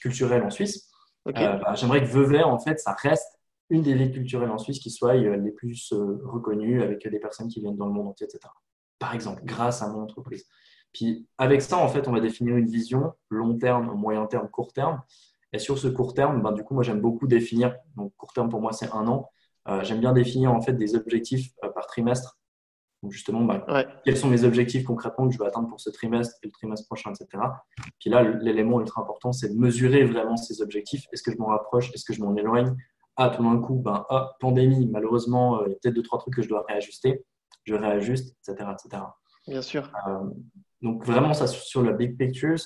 [SPEAKER 2] culturelle en Suisse. Bah, j'aimerais que Vevey, en fait, ça reste une des villes culturelles en Suisse qui soit les plus reconnues avec des personnes qui viennent dans le monde entier, etc. Par exemple, grâce à mon entreprise. Puis avec ça, en fait, on va définir une vision long terme, moyen terme, court terme. Et sur ce court terme, ben, du coup, moi, j'aime beaucoup définir. Donc, court terme, pour moi, c'est un an. Euh, j'aime bien définir, en fait, des objectifs euh, par trimestre. Donc, justement, ben, quels sont mes objectifs concrètement que je veux atteindre pour ce trimestre et le trimestre prochain, etc. Puis là, l'élément ultra important, c'est de mesurer vraiment ces objectifs. Est-ce que je m'en rapproche? Est-ce que je m'en éloigne? Ah, tout d'un coup, ben, ah, pandémie, malheureusement, euh, il y a peut-être deux, trois trucs que je dois réajuster. Je réajuste, etc. etc.
[SPEAKER 1] Bien sûr.
[SPEAKER 2] Donc, vraiment, ça sur la big pictures.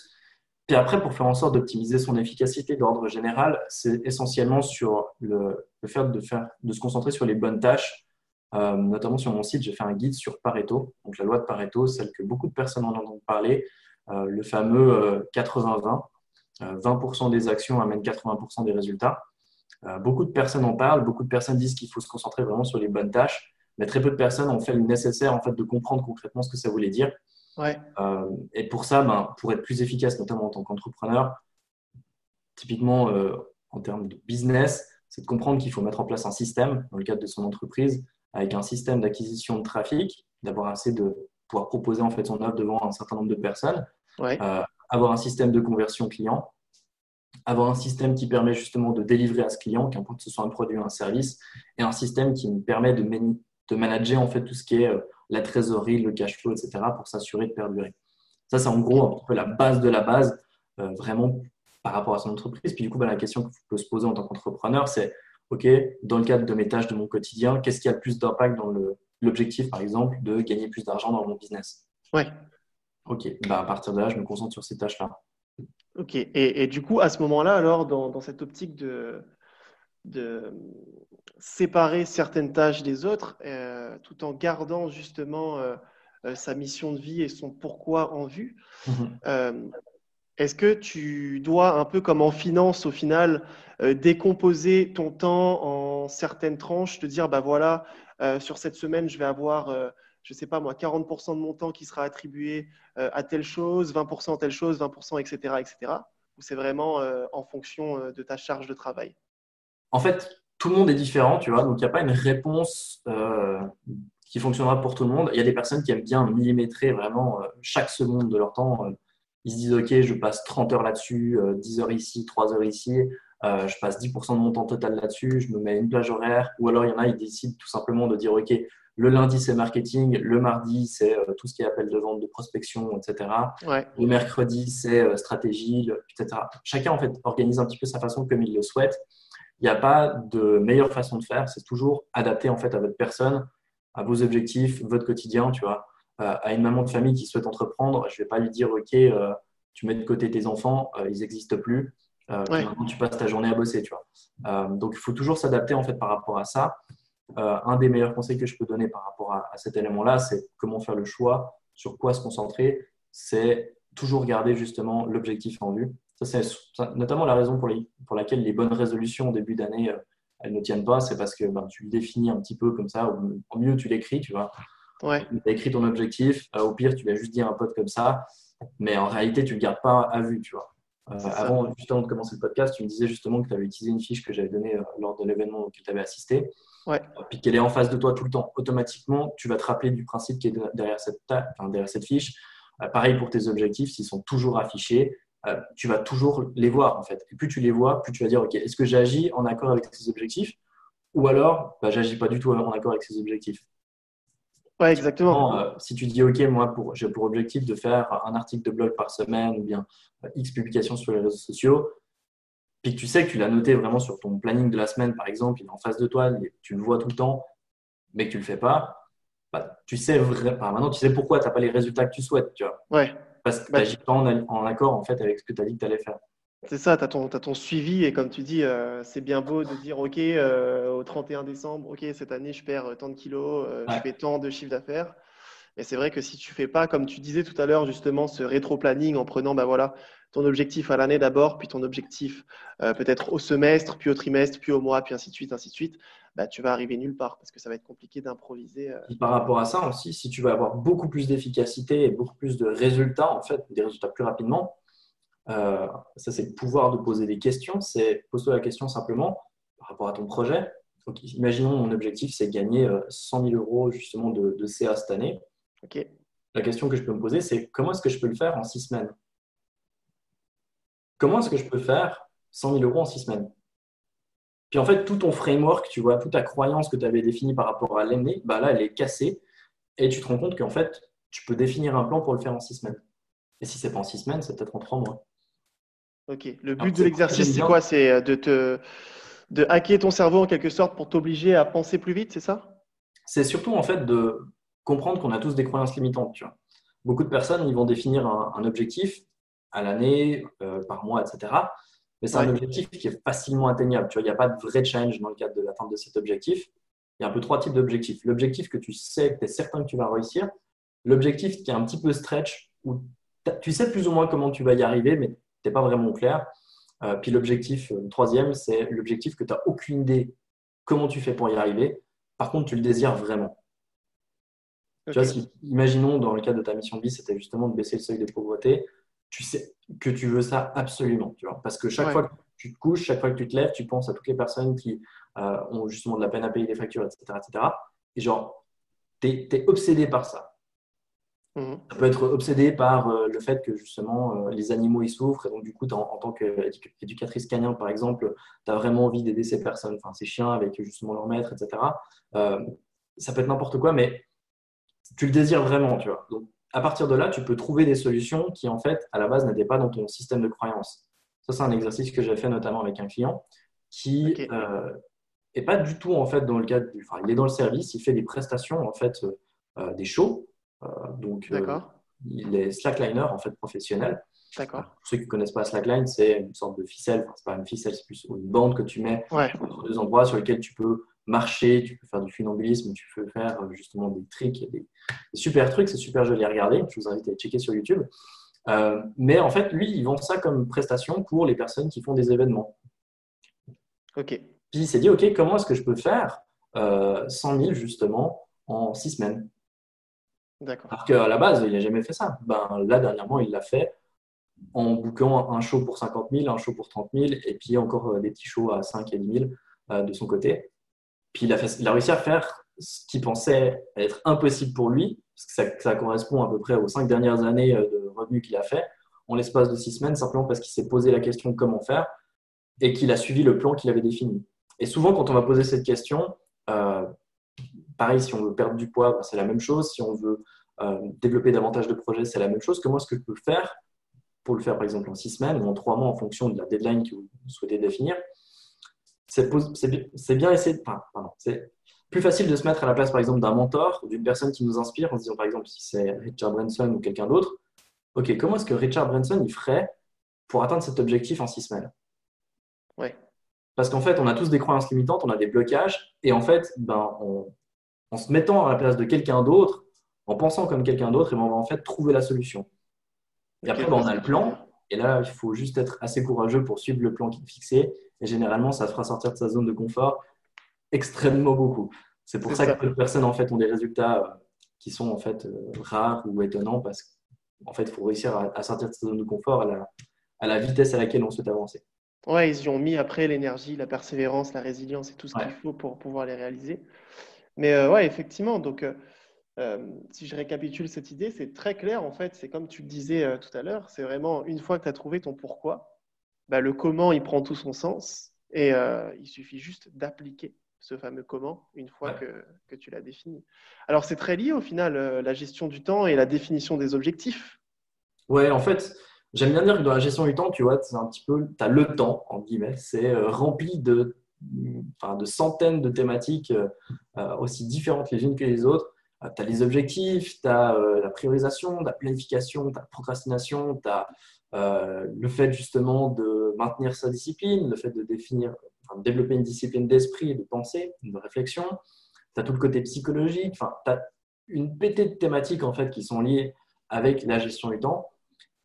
[SPEAKER 2] Puis après, pour faire en sorte d'optimiser son efficacité d'ordre général, c'est essentiellement sur le, fait de, faire, de se concentrer sur les bonnes tâches. Euh, notamment sur mon site, j'ai fait un guide sur Pareto, donc la loi de Pareto, celle que beaucoup de personnes en entendent parler, euh, le fameux 80-20. Euh, 20% des actions amènent 80% des résultats. beaucoup de personnes en parlent, beaucoup de personnes disent qu'il faut se concentrer vraiment sur les bonnes tâches, mais très peu de personnes ont fait le nécessaire en fait, de comprendre concrètement ce que ça voulait dire.
[SPEAKER 1] Ouais.
[SPEAKER 2] Euh, et pour ça, ben, pour être plus efficace, notamment en tant qu'entrepreneur, typiquement euh, en termes de business, c'est de comprendre qu'il faut mettre en place un système dans le cadre de son entreprise, avec un système d'acquisition de trafic, d'avoir assez de pouvoir proposer en fait son offre devant un certain nombre de personnes,
[SPEAKER 1] euh,
[SPEAKER 2] avoir un système de conversion client, avoir un système qui permet justement de délivrer à ce client, qu'importe que ce soit un produit ou un service, et un système qui me permet de, de manager en fait tout ce qui est la trésorerie, le cash flow, etc., pour s'assurer de perdurer. Ça, c'est en gros un peu la base de la base, euh, vraiment par rapport à son entreprise. Puis du coup, bah, la question que vous pouvez se poser en tant qu'entrepreneur, c'est OK, dans le cadre de mes tâches de mon quotidien, qu'est-ce qui a le plus d'impact dans l'objectif, par exemple, de gagner plus d'argent dans mon business?
[SPEAKER 1] Ouais.
[SPEAKER 2] OK, bah, à partir de là, je me concentre sur ces tâches-là.
[SPEAKER 1] OK, et, du coup, à ce moment-là, alors, dans cette optique de, de séparer certaines tâches des autres, euh, tout en gardant justement euh, euh, sa mission de vie et son pourquoi en vue. Mhm. Est-ce que tu dois, un peu comme en finance, au final, décomposer ton temps en certaines tranches, te dire, bah voilà, sur cette semaine, je vais avoir, je ne sais pas moi, 40% de mon temps qui sera attribué à telle chose, 20% à telle chose, 20%, etc., etc. Ou c'est vraiment en fonction de ta charge de travail?
[SPEAKER 2] En fait, tout le monde est différent, tu vois, donc il n'y a pas une réponse euh, qui fonctionnera pour tout le monde. Il y a des personnes qui aiment bien millimétrer vraiment euh, chaque seconde de leur temps. Euh, ils se disent, OK, je passe 30 heures là-dessus, 10 heures ici, 3 heures ici, je passe 10% de mon temps total là-dessus, je me mets une plage horaire. Ou alors, il y en a, ils décident tout simplement de dire, OK, le lundi, c'est marketing, le mardi, c'est tout ce qui est appel de vente, de prospection, etc. Le mercredi, c'est stratégie, etc. Chacun, en fait, organise un petit peu sa façon comme il le souhaite. Il n'y a pas de meilleure façon de faire. C'est toujours adapté en fait à votre personne, à vos objectifs, votre quotidien. Tu vois, euh, à une maman de famille qui souhaite entreprendre, je ne vais pas lui dire OK, euh, tu mets de côté tes enfants, euh, ils n'existent plus. Maintenant, tu passes ta journée à bosser. Tu vois. donc, il faut toujours s'adapter en fait par rapport à ça. un des meilleurs conseils que je peux donner par rapport à, à cet élément-là, c'est comment faire le choix, sur quoi se concentrer. C'est toujours garder justement l'objectif en vue c'est notamment la raison pour, pour, laquelle les bonnes résolutions au début d'année, euh, elles ne tiennent pas. C'est parce que ben, tu le définis un petit peu comme ça. Au mieux, tu l'écris, tu vois.
[SPEAKER 1] Ouais.
[SPEAKER 2] Tu as écrit ton objectif. Euh, au pire, tu vas juste dire un pote comme ça. Mais en réalité, tu ne le gardes pas à vue, tu vois. Euh, avant, juste avant de commencer le podcast, tu me disais justement que tu avais utilisé une fiche que j'avais donnée lors de l'événement auquel tu avais assisté.
[SPEAKER 1] Ouais.
[SPEAKER 2] Puis qu'elle est en face de toi tout le temps. Automatiquement, tu vas te rappeler du principe qui est derrière cette, derrière cette fiche. pareil pour tes objectifs, s'ils sont toujours affichés, euh, tu vas toujours les voir en fait. Et plus tu les vois, plus tu vas dire ok, est-ce que j'agis en accord avec ces objectifs ou alors bah, j'agis pas du tout en accord avec ces objectifs?
[SPEAKER 1] Ouais, exactement.
[SPEAKER 2] Euh, si tu dis ok, moi pour, j'ai pour objectif de faire un article de blog par semaine ou bien euh, X publications sur les réseaux sociaux, puis que tu sais que tu l'as noté vraiment sur ton planning de la semaine par exemple, il est en face de toi, tu le vois tout le temps, mais que tu le fais pas, bah, tu sais vraiment, maintenant tu sais pourquoi tu n'as pas les résultats que tu souhaites. Tu vois.
[SPEAKER 1] Ouais.
[SPEAKER 2] Parce que tu n'agis pas en, accord en fait, avec ce que tu as dit que tu allais faire.
[SPEAKER 1] C'est ça, tu as, ton suivi et comme tu dis, euh, c'est bien beau de dire OK, euh, au 31 décembre, OK, cette année, je perds tant de kilos, euh, je fais tant de chiffre d'affaires. Mais c'est vrai que si tu fais pas, comme tu disais tout à l'heure, justement, ce rétro-planning en prenant bah voilà, ton objectif à l'année d'abord, puis ton objectif euh, peut-être au semestre, puis au trimestre, puis au mois, puis ainsi de suite, ainsi de suite, bah, tu vas arriver nulle part parce que ça va être compliqué d'improviser. Euh.
[SPEAKER 2] Par rapport à ça aussi, si tu veux avoir beaucoup plus d'efficacité et beaucoup plus de résultats, en fait, des résultats plus rapidement, euh, ça c'est le pouvoir de poser des questions. C'est pose-toi la question simplement par rapport à ton projet. Donc, imaginons mon objectif c'est gagner 100 000 euros justement de, de CA cette année.
[SPEAKER 1] Ok.
[SPEAKER 2] La question que je peux me poser, c'est comment est-ce que je peux le faire en six semaines? Comment est-ce que je peux faire 100 000 euros en six semaines? Puis en fait, tout ton framework, tu vois, toute ta croyance que tu avais définie par rapport à l'année, bah là, elle est cassée. Et tu te rends compte qu'en fait, tu peux définir un plan pour le faire en six semaines. Et si c'est pas en six semaines, c'est peut-être en trois mois.
[SPEAKER 1] Ok. Le but de l'exercice, c'est quoi? C'est euh, de te de hacker ton cerveau en quelque sorte pour t'obliger à penser plus vite, c'est ça?
[SPEAKER 2] C'est surtout en fait de comprendre qu'on a tous des croyances limitantes. Tu vois. Beaucoup de personnes, ils vont définir un objectif à l'année, euh, par mois, etc. Mais c'est un objectif qui est facilement atteignable. Tu vois, il n'y a pas de vrai challenge dans le cadre de l'atteinte de cet objectif. Il y a un peu trois types d'objectifs. L'objectif que tu sais, que tu es certain que tu vas réussir. L'objectif qui est un petit peu stretch, où tu sais plus ou moins comment tu vas y arriver, mais tu n'es pas vraiment clair. Euh, puis l'objectif, le euh, troisième, c'est l'objectif que tu n'as aucune idée comment tu fais pour y arriver. Par contre, tu le désires vraiment. Tu vois, imaginons dans le cadre de ta mission de vie, c'était justement de baisser le seuil de pauvreté tu sais que tu veux ça absolument, tu vois, parce que chaque fois que tu te couches, chaque fois que tu te lèves, tu penses à toutes les personnes qui euh, ont justement de la peine à payer les factures, etc. etc. et genre, tu es, obsédé par ça. Mhm. Ça peut être obsédé par euh, le fait que justement euh, les animaux y souffrent, et donc du coup, en, en, tant qu'éducatrice canine, par exemple, tu as vraiment envie d'aider ces personnes, enfin ces chiens avec justement leur maître, etc. ça peut être n'importe quoi, mais tu le désires vraiment, tu vois. Donc, à partir de là, tu peux trouver des solutions qui, en fait, à la base, n'étaient pas dans ton système de croyance. Ça, c'est un exercice que j'ai fait notamment avec un client qui n'est euh, pas du tout, en fait, dans le cadre du. Enfin, il est dans le service, il fait des prestations, en fait, euh, des shows. Euh, donc, il est slackliner, en fait, professionnel.
[SPEAKER 1] D'accord.
[SPEAKER 2] Pour ceux qui ne connaissent pas Slackline, c'est une sorte de ficelle. Enfin, c'est pas une ficelle, c'est plus une bande que tu mets
[SPEAKER 1] sur
[SPEAKER 2] deux endroits sur lesquels tu peux marcher, tu peux faire du funambulisme, tu peux faire euh, justement des tricks, des, super trucs, c'est super joli à regarder. Je vous invite à checker sur YouTube. Euh, mais en fait, lui, il vend ça comme prestation pour les personnes qui font des événements.
[SPEAKER 1] Ok.
[SPEAKER 2] Puis il s'est dit, ok, comment est-ce que je peux faire euh, 100 000 justement en six semaines?
[SPEAKER 1] D'accord.
[SPEAKER 2] Alors qu'à la base, il n'a jamais fait ça. Ben, là, dernièrement, il l'a fait en bouquant un show pour 50 000, un show pour 30 000, et puis encore euh, des petits shows à 5 et 10 000 de son côté. Puis il a, fait, il a réussi à faire ce qu'il pensait être impossible pour lui, parce que ça, correspond à peu près aux cinq dernières années euh, de revenus qu'il a fait, en l'espace de six semaines, simplement parce qu'il s'est posé la question comment faire et qu'il a suivi le plan qu'il avait défini. Et souvent, quand on va poser cette question, euh, pareil, si on veut perdre du poids, ben, c'est la même chose. Si on veut euh, développer davantage de projets, c'est la même chose. Comment est-ce que je peux faire pour le faire, par exemple, en six semaines ou en trois mois en fonction de la deadline que vous souhaitez définir? C'est bien essayer. Enfin, c'est plus facile de se mettre à la place, par exemple, d'un mentor ou d'une personne qui nous inspire en se disant, par exemple, si c'est Richard Branson ou quelqu'un d'autre, OK, comment est-ce que Richard Branson il ferait pour atteindre cet objectif en six semaines?
[SPEAKER 1] Ouais.
[SPEAKER 2] Parce qu'en fait, on a tous des croyances limitantes, on a des blocages, et en fait, ben, en se mettant à la place de quelqu'un d'autre, en pensant comme quelqu'un d'autre, et ben, on va en fait trouver la solution. Et après, ben, on a le plan, et là, il faut juste être assez courageux pour suivre le plan qui est fixé et généralement, ça fera sortir de sa zone de confort extrêmement beaucoup. C'est pour ça, que peu de personnes en fait, ont des résultats euh, qui sont en fait euh, rares ou étonnants parce qu'en fait, il faut réussir à, sortir de sa zone de confort à la, vitesse à laquelle on souhaite avancer.
[SPEAKER 1] Ouais, ils y ont mis après l'énergie, la persévérance, la résilience et tout ce qu'il faut pour pouvoir les réaliser. Mais euh, ouais, effectivement, donc si je récapitule cette idée, c'est très clair en fait. C'est comme tu le disais tout à l'heure, c'est vraiment une fois que tu as trouvé ton pourquoi, bah, le comment, il prend tout son sens et il suffit juste d'appliquer ce fameux comment une fois que, que, tu l'as défini. Alors, c'est très lié au final, euh, la gestion du temps et la définition des objectifs.
[SPEAKER 2] Ouais, en fait, j'aime bien dire que dans la gestion du temps, tu vois, c'est un petit peu, tu as le temps, en guillemets, c'est euh, rempli de, enfin, de centaines de thématiques aussi différentes les unes que les autres. tu as les objectifs, tu as la priorisation, la planification, tu as la procrastination, tu as euh, le fait justement de maintenir sa discipline, le fait de définir, développer une discipline d'esprit et de pensée, de réflexion. Tu as tout le côté psychologique. Enfin, une pétée de thématiques en fait qui sont liées avec la gestion du temps.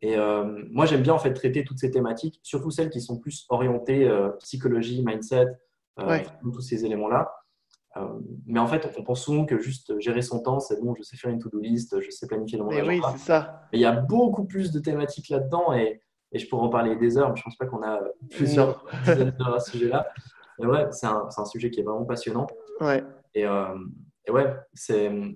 [SPEAKER 2] Et euh, moi, j'aime bien en fait traiter toutes ces thématiques, surtout celles qui sont plus orientées euh, psychologie, mindset, euh, tous ces éléments-là. mais en fait, on pense souvent que juste gérer son temps, c'est bon, je sais faire une to-do list, je sais planifier dans mon
[SPEAKER 1] agenda. Oui, c'est ça.
[SPEAKER 2] Mais il y a beaucoup plus de thématiques là-dedans et, et, je pourrais en parler des heures, mais je pense pas qu'on a plusieurs dizaines d'heures à ce sujet-là. Mais ouais, c'est un, un, sujet qui est vraiment passionnant.
[SPEAKER 1] Ouais.
[SPEAKER 2] Et, et ouais,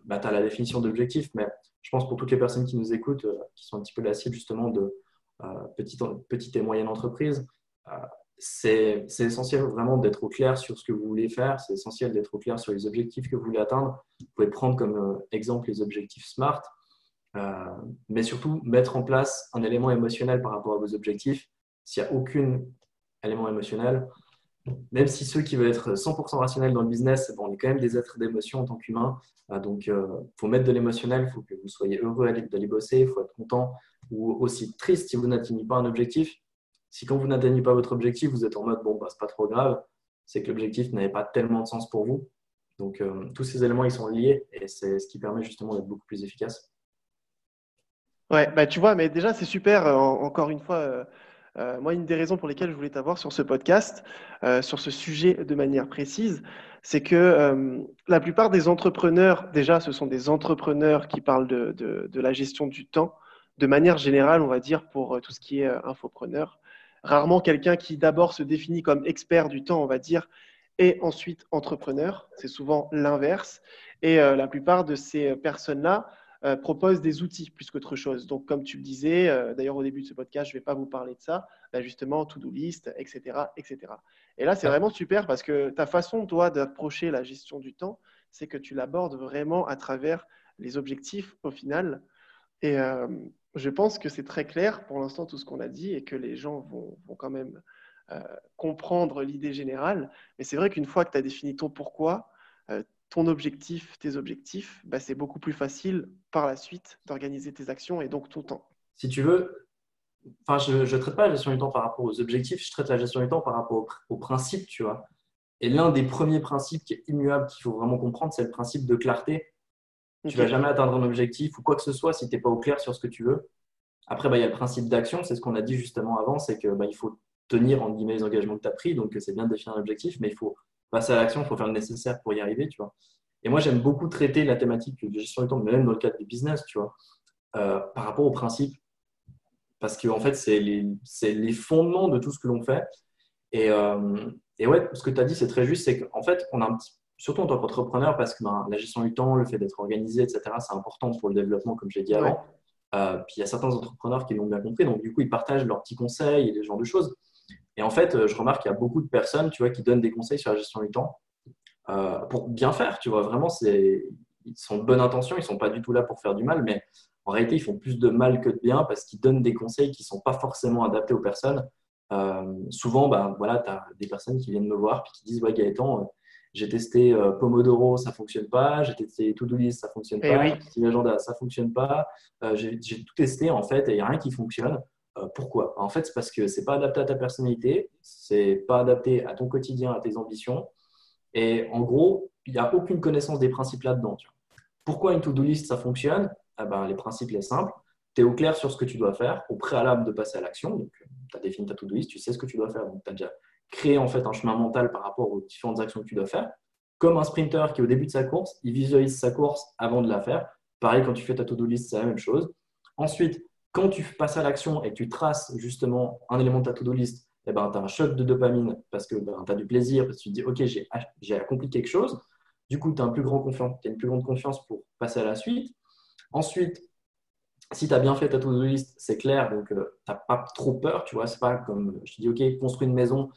[SPEAKER 2] bah, tu as la définition d'objectif, mais je pense pour toutes les personnes qui nous écoutent, euh, qui sont un petit peu la cible justement de euh, petites, petites, et moyennes entreprises, euh, c'est essentiel vraiment d'être au clair sur ce que vous voulez faire, c'est essentiel d'être au clair sur les objectifs que vous voulez atteindre. Vous pouvez prendre comme exemple les objectifs SMART, mais surtout mettre en place un élément émotionnel par rapport à vos objectifs. S'il n'y a aucun élément émotionnel, même si ceux qui veulent être 100% rationnels dans le business, bon, on est quand même des êtres d'émotion en tant qu'humain. Euh, donc, il euh, faut mettre de l'émotionnel, il faut que vous soyez heureux d'aller bosser, il faut être content ou aussi triste si vous n'atteignez pas un objectif. Si quand vous n'atteignez pas votre objectif, vous êtes en mode bon, bah, c'est pas trop grave, c'est que l'objectif n'avait pas tellement de sens pour vous. Donc, euh, tous ces éléments, ils sont liés et c'est ce qui permet justement d'être beaucoup plus efficace.
[SPEAKER 1] Ouais, bah, tu vois, mais déjà, c'est super, encore une fois euh, moi, une des raisons pour lesquelles je voulais t'avoir sur ce podcast, euh, sur ce sujet de manière précise, c'est que euh, la plupart des entrepreneurs, déjà, ce sont des entrepreneurs qui parlent de, de, la gestion du temps, de manière générale, on va dire, pour tout ce qui est infopreneur. Rarement quelqu'un qui d'abord se définit comme expert du temps, on va dire, et ensuite entrepreneur. C'est souvent l'inverse. Et la plupart de ces personnes-là euh, propose des outils plus qu'autre chose. Donc, comme tu le disais, euh, d'ailleurs au début de ce podcast, je ne vais pas vous parler de ça, bah, justement, to-do list, etc., etc. Et là, c'est vraiment super parce que ta façon, toi, d'approcher la gestion du temps, c'est que tu l'abordes vraiment à travers les objectifs au final. Et euh, je pense que c'est très clair pour l'instant tout ce qu'on a dit et que les gens vont, vont quand même comprendre l'idée générale. Mais c'est vrai qu'une fois que tu as défini ton pourquoi, ton objectif, tes objectifs, bah, c'est beaucoup plus facile par la suite d'organiser tes actions et donc ton temps.
[SPEAKER 2] Si tu veux, enfin, je ne traite pas la gestion du temps par rapport aux objectifs, je traite la gestion du temps par rapport aux, principes, tu vois. Et l'un des premiers principes qui est immuable, qu'il faut vraiment comprendre, c'est le principe de clarté. Tu ne vas jamais atteindre un objectif ou quoi que ce soit si tu n'es pas au clair sur ce que tu veux. Après, bah, il y a le principe d'action, c'est ce qu'on a dit justement avant, c'est qu'il bah, faut tenir en guillemets les engagements que tu as pris, donc c'est bien de définir un objectif, mais il faut passer à l'action, il faut faire le nécessaire pour y arriver, tu vois. Et moi, j'aime beaucoup traiter la thématique de gestion du temps, même dans le cadre du business, tu vois, euh, par rapport aux principes. Parce que, en fait, c'est les, les, fondements de tout ce que l'on fait. Et, euh, et, ouais, ce que tu as dit, c'est très juste, c'est qu'en fait, on a un petit, surtout en tant qu'entrepreneur, parce que ben, la gestion du temps, le fait d'être organisé, etc., c'est important pour le développement, comme j'ai dit avant. Euh, puis il y a certains entrepreneurs qui l'ont bien compris, donc du coup, ils partagent leurs petits conseils et des genres de choses. Et en fait, euh, je remarque qu'il y a beaucoup de personnes, tu vois, qui donnent des conseils sur la gestion du temps euh, pour bien faire, tu vois. Vraiment, c'est ils sont de bonne intention, ils sont pas du tout là pour faire du mal, mais en réalité, ils font plus de mal que de bien parce qu'ils donnent des conseils qui sont pas forcément adaptés aux personnes. Euh, souvent, ben, voilà, tu as des personnes qui viennent me voir puis qui disent Ouais, Gaëtan, j'ai testé Pomodoro, ça fonctionne pas. J'ai testé To-Do List, ça fonctionne eh pas. J'ai testé Agenda, ça fonctionne pas. j'ai tout testé en fait et il n'y a rien qui fonctionne. Euh, pourquoi? En fait, c'est parce que c'est pas adapté à ta personnalité, c'est pas adapté à ton quotidien, à tes ambitions. Et en gros, il n'y a aucune connaissance des principes là-dedans. Pourquoi une to-do list, ça fonctionne? Eh ben, Les principes, les simples. Tu es au clair sur ce que tu dois faire, au préalable de passer à l'action. Donc, tu as défini ta to-do list, tu sais ce que tu dois faire. Donc, tu as déjà créé en fait un chemin mental par rapport aux différentes actions que tu dois faire. Comme un sprinter qui, au début de sa course, il visualise sa course avant de la faire. Pareil, quand tu fais ta to-do list, c'est la même chose. Ensuite, quand tu passes à l'action et que tu traces justement un élément de ta to-do list, eh ben, tu as un choc de dopamine parce que ben, tu as du plaisir, parce que tu te dis, OK, j'ai accompli quelque chose. Du coup, tu as, un plus grand confiance, as une plus grande confiance pour passer à la suite. Ensuite, si tu as bien fait ta to-do list, c'est clair, donc euh, tu n'as pas trop peur, tu vois. C'est pas comme je te dis, OK, construis une maison,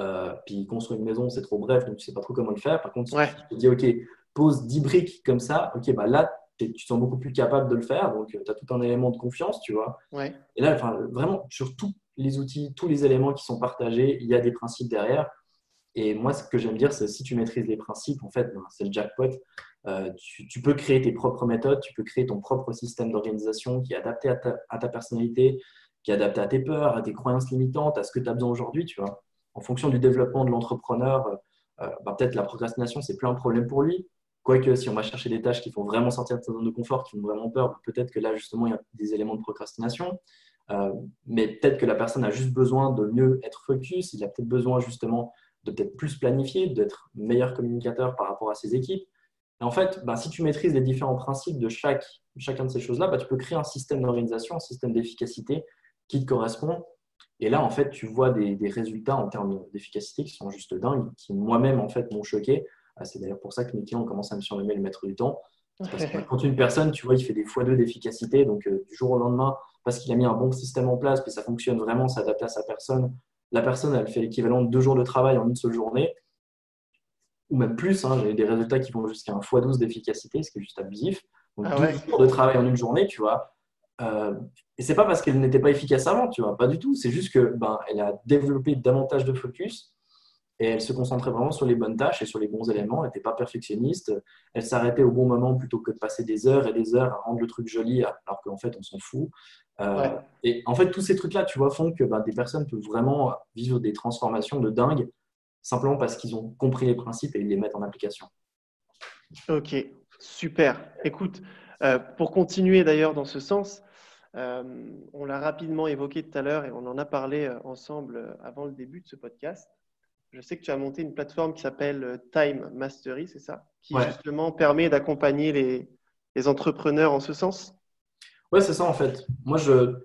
[SPEAKER 2] euh, puis construire une maison, c'est trop bref, donc tu sais pas trop comment le faire. Par contre, si tu te dis, OK, pose 10 briques comme ça, OK, bah là, tu te sens beaucoup plus capable de le faire. Donc, euh, tu as tout un élément de confiance, tu vois.
[SPEAKER 1] Ouais.
[SPEAKER 2] Et là, enfin, vraiment, sur tous les outils, tous les éléments qui sont partagés, il y a des principes derrière. Et moi, ce que j'aime dire, c'est si tu maîtrises les principes, en fait, ben, c'est le jackpot. Euh, tu, peux créer tes propres méthodes, tu peux créer ton propre système d'organisation qui est adapté à ta, à ta, personnalité, qui est adapté à tes peurs, à tes croyances limitantes, à ce que tu as besoin aujourd'hui, tu vois. En fonction du développement de l'entrepreneur, euh, ben, peut-être la procrastination, c'est plus un problème pour lui Quoique, si on va chercher des tâches qui font vraiment sortir de sa zone de confort, qui font vraiment peur, peut-être que là, justement, il y a des éléments de procrastination. Euh, mais peut-être que la personne a juste besoin de mieux être focus, il a peut-être besoin justement de peut-être plus planifier, d'être meilleur communicateur par rapport à ses équipes. Et en fait, bah, si tu maîtrises les différents principes de chaque, chacun de ces choses-là, bah, tu peux créer un système d'organisation, un système d'efficacité qui te correspond. Et là, en fait, tu vois des, des résultats en termes d'efficacité qui sont juste dingues, qui moi-même, en fait, m'ont choqué. Ah, c'est d'ailleurs pour ça que mes clients ont commencé à me surnommer le maître du temps. Parce que quand une personne, tu vois, il fait des fois deux d'efficacité, donc euh, du jour au lendemain, parce qu'il a mis un bon système en place, puis ça fonctionne vraiment, s'adapte à sa personne. La personne, elle fait l'équivalent de deux jours de travail en une seule journée, ou même plus. Hein, J'ai des résultats qui vont jusqu'à un x12 d'efficacité, ce qui est juste abusif. Donc ah deux jours de travail en une journée, tu vois. Euh, et c'est pas parce qu'elle n'était pas efficace avant, tu vois, pas du tout. C'est juste que ben, elle a développé davantage de focus et elle se concentrait vraiment sur les bonnes tâches et sur les bons éléments. Elle n'était pas perfectionniste. Elle s'arrêtait au bon moment plutôt que de passer des heures et des heures à rendre le truc joli, alors qu'en fait, on s'en fout. Euh, et en fait, tous ces trucs-là, tu vois, font que bah, des personnes peuvent vraiment vivre des transformations de dingue simplement parce qu'ils ont compris les principes et ils les mettent en application.
[SPEAKER 1] Ok, super. Écoute, euh, pour continuer d'ailleurs dans ce sens, euh, on l'a rapidement évoqué tout à l'heure et on en a parlé ensemble avant le début de ce podcast je sais que tu as monté une plateforme qui s'appelle euh, Time Mastery, c'est ça? Qui justement permet d'accompagner les, entrepreneurs en ce sens?
[SPEAKER 2] Ouais, c'est ça en fait. Moi,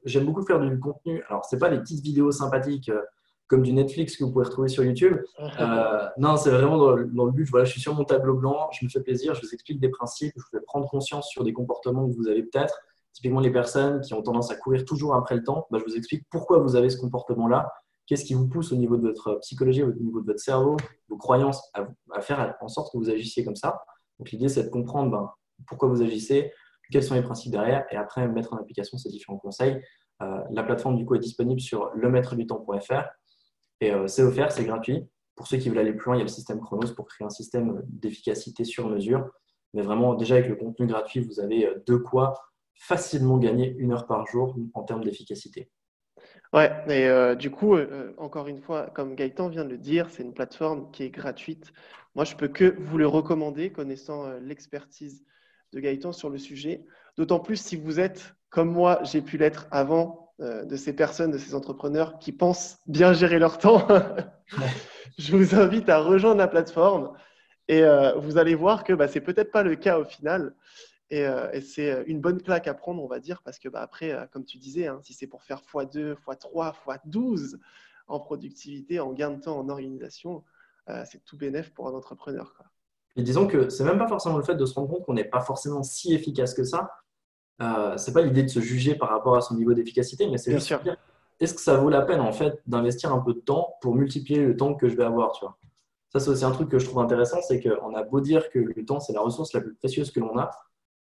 [SPEAKER 2] j'aime beaucoup faire du contenu. Alors, ce n'est pas des petites vidéos sympathiques euh, comme du Netflix que vous pouvez retrouver sur YouTube. [LAUGHS] Euh, non, c'est vraiment dans, le but. Voilà, je suis sur mon tableau blanc, je me fais plaisir, je vous explique des principes, je vous fais prendre conscience sur des comportements que vous avez peut-être. Typiquement, les personnes qui ont tendance à courir toujours après le temps, bah, je vous explique pourquoi vous avez ce comportement-là Qu'est-ce qui vous pousse au niveau de votre psychologie, au niveau de votre cerveau, vos croyances, à, faire en sorte que vous agissiez comme ça? Donc l'idée, c'est de comprendre ben, pourquoi vous agissez, quels sont les principes derrière, et après mettre en application ces différents conseils. Euh, la plateforme du coup est disponible sur lemaîtredutemps.fr et euh, c'est offert, c'est gratuit. Pour ceux qui veulent aller plus loin, il y a le système Chronos pour créer un système d'efficacité sur mesure. Mais vraiment, déjà avec le contenu gratuit, vous avez euh, de quoi facilement gagner une heure par jour en termes d'efficacité.
[SPEAKER 1] Ouais, et euh, du coup, euh, euh, encore une fois, comme Gaëtan vient de le dire, c'est une plateforme qui est gratuite. Moi, je peux que vous le recommander, connaissant l'expertise de Gaëtan sur le sujet. D'autant plus si vous êtes, comme moi, j'ai pu l'être avant, de ces personnes, de ces entrepreneurs qui pensent bien gérer leur temps. [LAUGHS] je vous invite à rejoindre la plateforme et vous allez voir que bah, ce n'est peut-être pas le cas au final. Euh, et, c'est euh, une bonne claque à prendre, on va dire, parce que bah, après, euh, comme tu disais, hein, si c'est pour faire x2, x3, x12 en productivité, en gain de temps, en organisation, c'est tout bénéf pour un entrepreneur. Quoi.
[SPEAKER 2] Et disons que c'est même pas forcément le fait de se rendre compte qu'on n'est pas forcément si efficace que ça. C'est pas l'idée de se juger par rapport à son niveau d'efficacité, mais c'est juste dire est-ce que ça vaut la peine en fait d'investir un peu de temps pour multiplier le temps que je vais avoir, tu vois? Ça c'est aussi un truc que je trouve intéressant, c'est qu'on a beau dire que le temps c'est la ressource la plus précieuse que l'on a,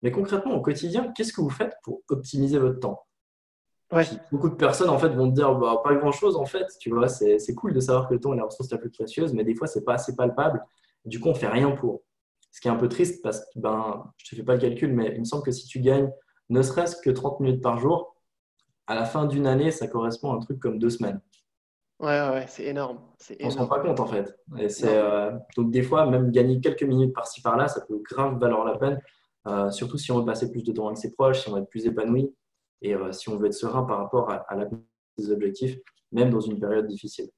[SPEAKER 2] mais concrètement, au quotidien, qu'est-ce que vous faites pour optimiser votre temps? Beaucoup de personnes en fait vont te dire bah, pas grand chose en fait. Tu vois, c'est cool de savoir que le temps est la ressource la plus précieuse, mais des fois c'est pas assez palpable. Du coup, on fait rien pour. Ce qui est un peu triste parce que ben, je te fais pas le calcul, mais il me semble que si tu gagnes ne serait-ce que 30 minutes par jour, à la fin d'une année, ça correspond à un truc comme deux semaines.
[SPEAKER 1] Ouais, ouais, c'est énorme.
[SPEAKER 2] On ne se rend pas compte en fait. Et euh, donc des fois, même gagner quelques minutes par-ci par-là, ça peut grave valoir la peine. Euh, surtout si on veut passer plus de temps avec ses proches, si on veut être plus épanoui et euh, si on veut être serein par rapport à, à des objectifs, même dans une période difficile.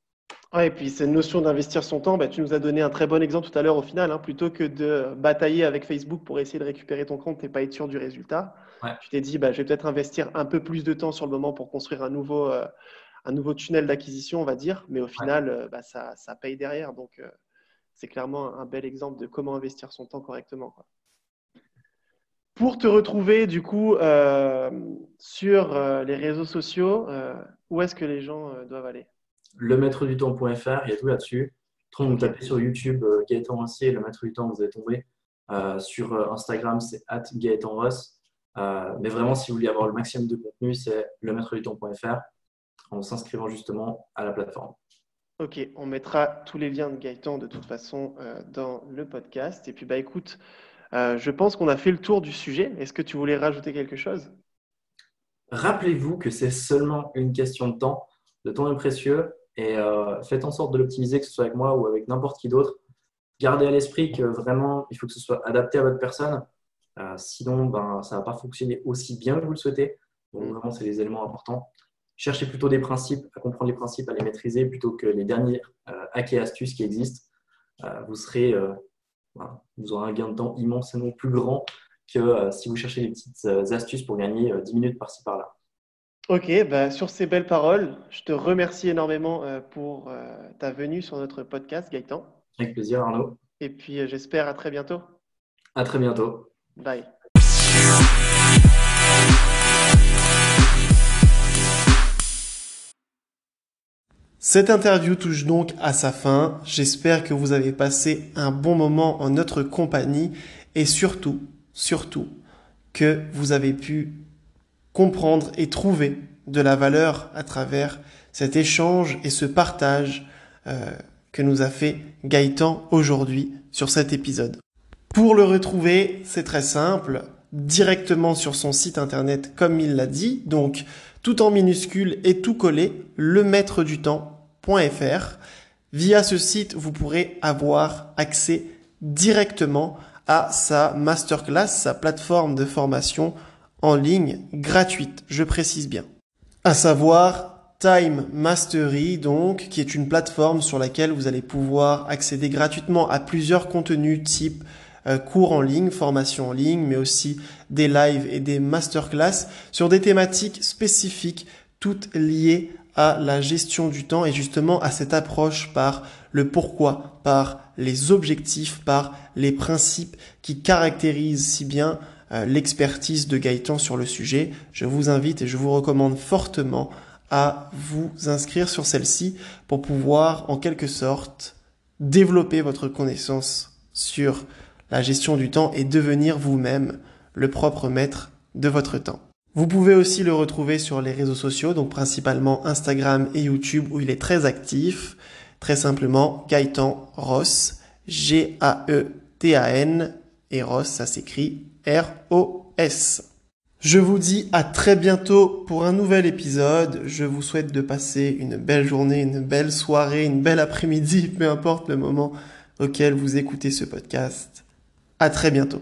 [SPEAKER 1] Ouais, et puis cette notion d'investir son temps, bah, tu nous as donné un très bon exemple tout à l'heure au final. Hein. plutôt que de batailler avec Facebook pour essayer de récupérer ton compte et pas être sûr du résultat, tu t'es dit bah, je vais peut-être investir un peu plus de temps sur le moment pour construire un nouveau, euh, un nouveau tunnel d'acquisition, on va dire. Mais au final, bah, ça, ça, paye derrière. Donc, c'est clairement un bel exemple de comment investir son temps correctement. Quoi. Pour te retrouver, du coup, euh, sur euh, les réseaux sociaux, euh, où est-ce que les gens doivent aller?
[SPEAKER 2] Le maître du temps.fr, il y a tout là-dessus. Vous tapez sur YouTube Gaëtan Rossier, le maître du temps, vous allez tomber. sur Instagram, c'est at Gaëtan Ross. mais vraiment, si vous voulez avoir le maximum de contenu, c'est le maître du temps.fr en s'inscrivant justement à la plateforme.
[SPEAKER 1] Ok, on mettra tous les liens de Gaëtan de toute façon dans le podcast. Et puis, bah écoute, euh, je pense qu'on a fait le tour du sujet. Est-ce que tu voulais rajouter quelque chose?
[SPEAKER 2] Rappelez-vous que c'est seulement une question de temps. Le temps est précieux et euh, faites en sorte de l'optimiser, que ce soit avec moi ou avec n'importe qui d'autre. gardez à l'esprit que vraiment, il faut que ce soit adapté à votre personne. sinon, ben, ça ne va pas fonctionner aussi bien que vous le souhaitez. Donc, vraiment, c'est les éléments importants. Cherchez plutôt des principes, à comprendre les principes, à les maîtriser, plutôt que les derniers hacks et astuces qui existent. vous serez vous aurez un gain de temps immensément plus grand que euh, si vous cherchez des petites euh, astuces pour gagner 10 euh, minutes par-ci par-là.
[SPEAKER 1] Ok, bah, sur ces belles paroles, je te remercie énormément pour ta venue sur notre podcast, Gaëtan.
[SPEAKER 2] Avec plaisir, Arnaud.
[SPEAKER 1] Et puis j'espère à très bientôt.
[SPEAKER 2] À très bientôt.
[SPEAKER 1] Bye. Cette interview touche donc à sa fin. J'espère que vous avez passé un bon moment en notre compagnie et surtout, surtout, que vous avez pu comprendre et trouver de la valeur à travers cet échange et ce partage euh, que nous a fait Gaëtan aujourd'hui sur cet épisode. Pour le retrouver, c'est très simple, directement sur son site internet comme il l'a dit, donc tout en minuscule et tout collé, le maître du Via ce site, vous pourrez avoir accès directement à sa masterclass, sa plateforme de formation en ligne gratuite, je précise bien. À savoir Time Mastery, donc, qui est une plateforme sur laquelle vous allez pouvoir accéder gratuitement à plusieurs contenus type euh, cours en ligne, formation en ligne, mais aussi des lives et des masterclass sur des thématiques spécifiques, toutes liées à la gestion du temps et justement à cette approche par le pourquoi, par les objectifs, par les principes qui caractérisent si bien euh, l'expertise de Gaëtan sur le sujet. Je vous invite et je vous recommande fortement à vous inscrire sur celle-ci pour pouvoir en quelque sorte développer votre connaissance sur la gestion du temps et devenir vous-même le propre maître de votre temps. Vous pouvez aussi le retrouver sur les réseaux sociaux, donc principalement Instagram et YouTube où il est très actif. Très simplement, Gaëtan Ross, G-A-E-T-A-N, et Ross, ça s'écrit R-O-S. Je vous dis à très bientôt pour un nouvel épisode. Je vous souhaite de passer une belle journée, une belle soirée, une belle après-midi, [LAUGHS] peu importe le moment auquel vous écoutez ce podcast. À très bientôt.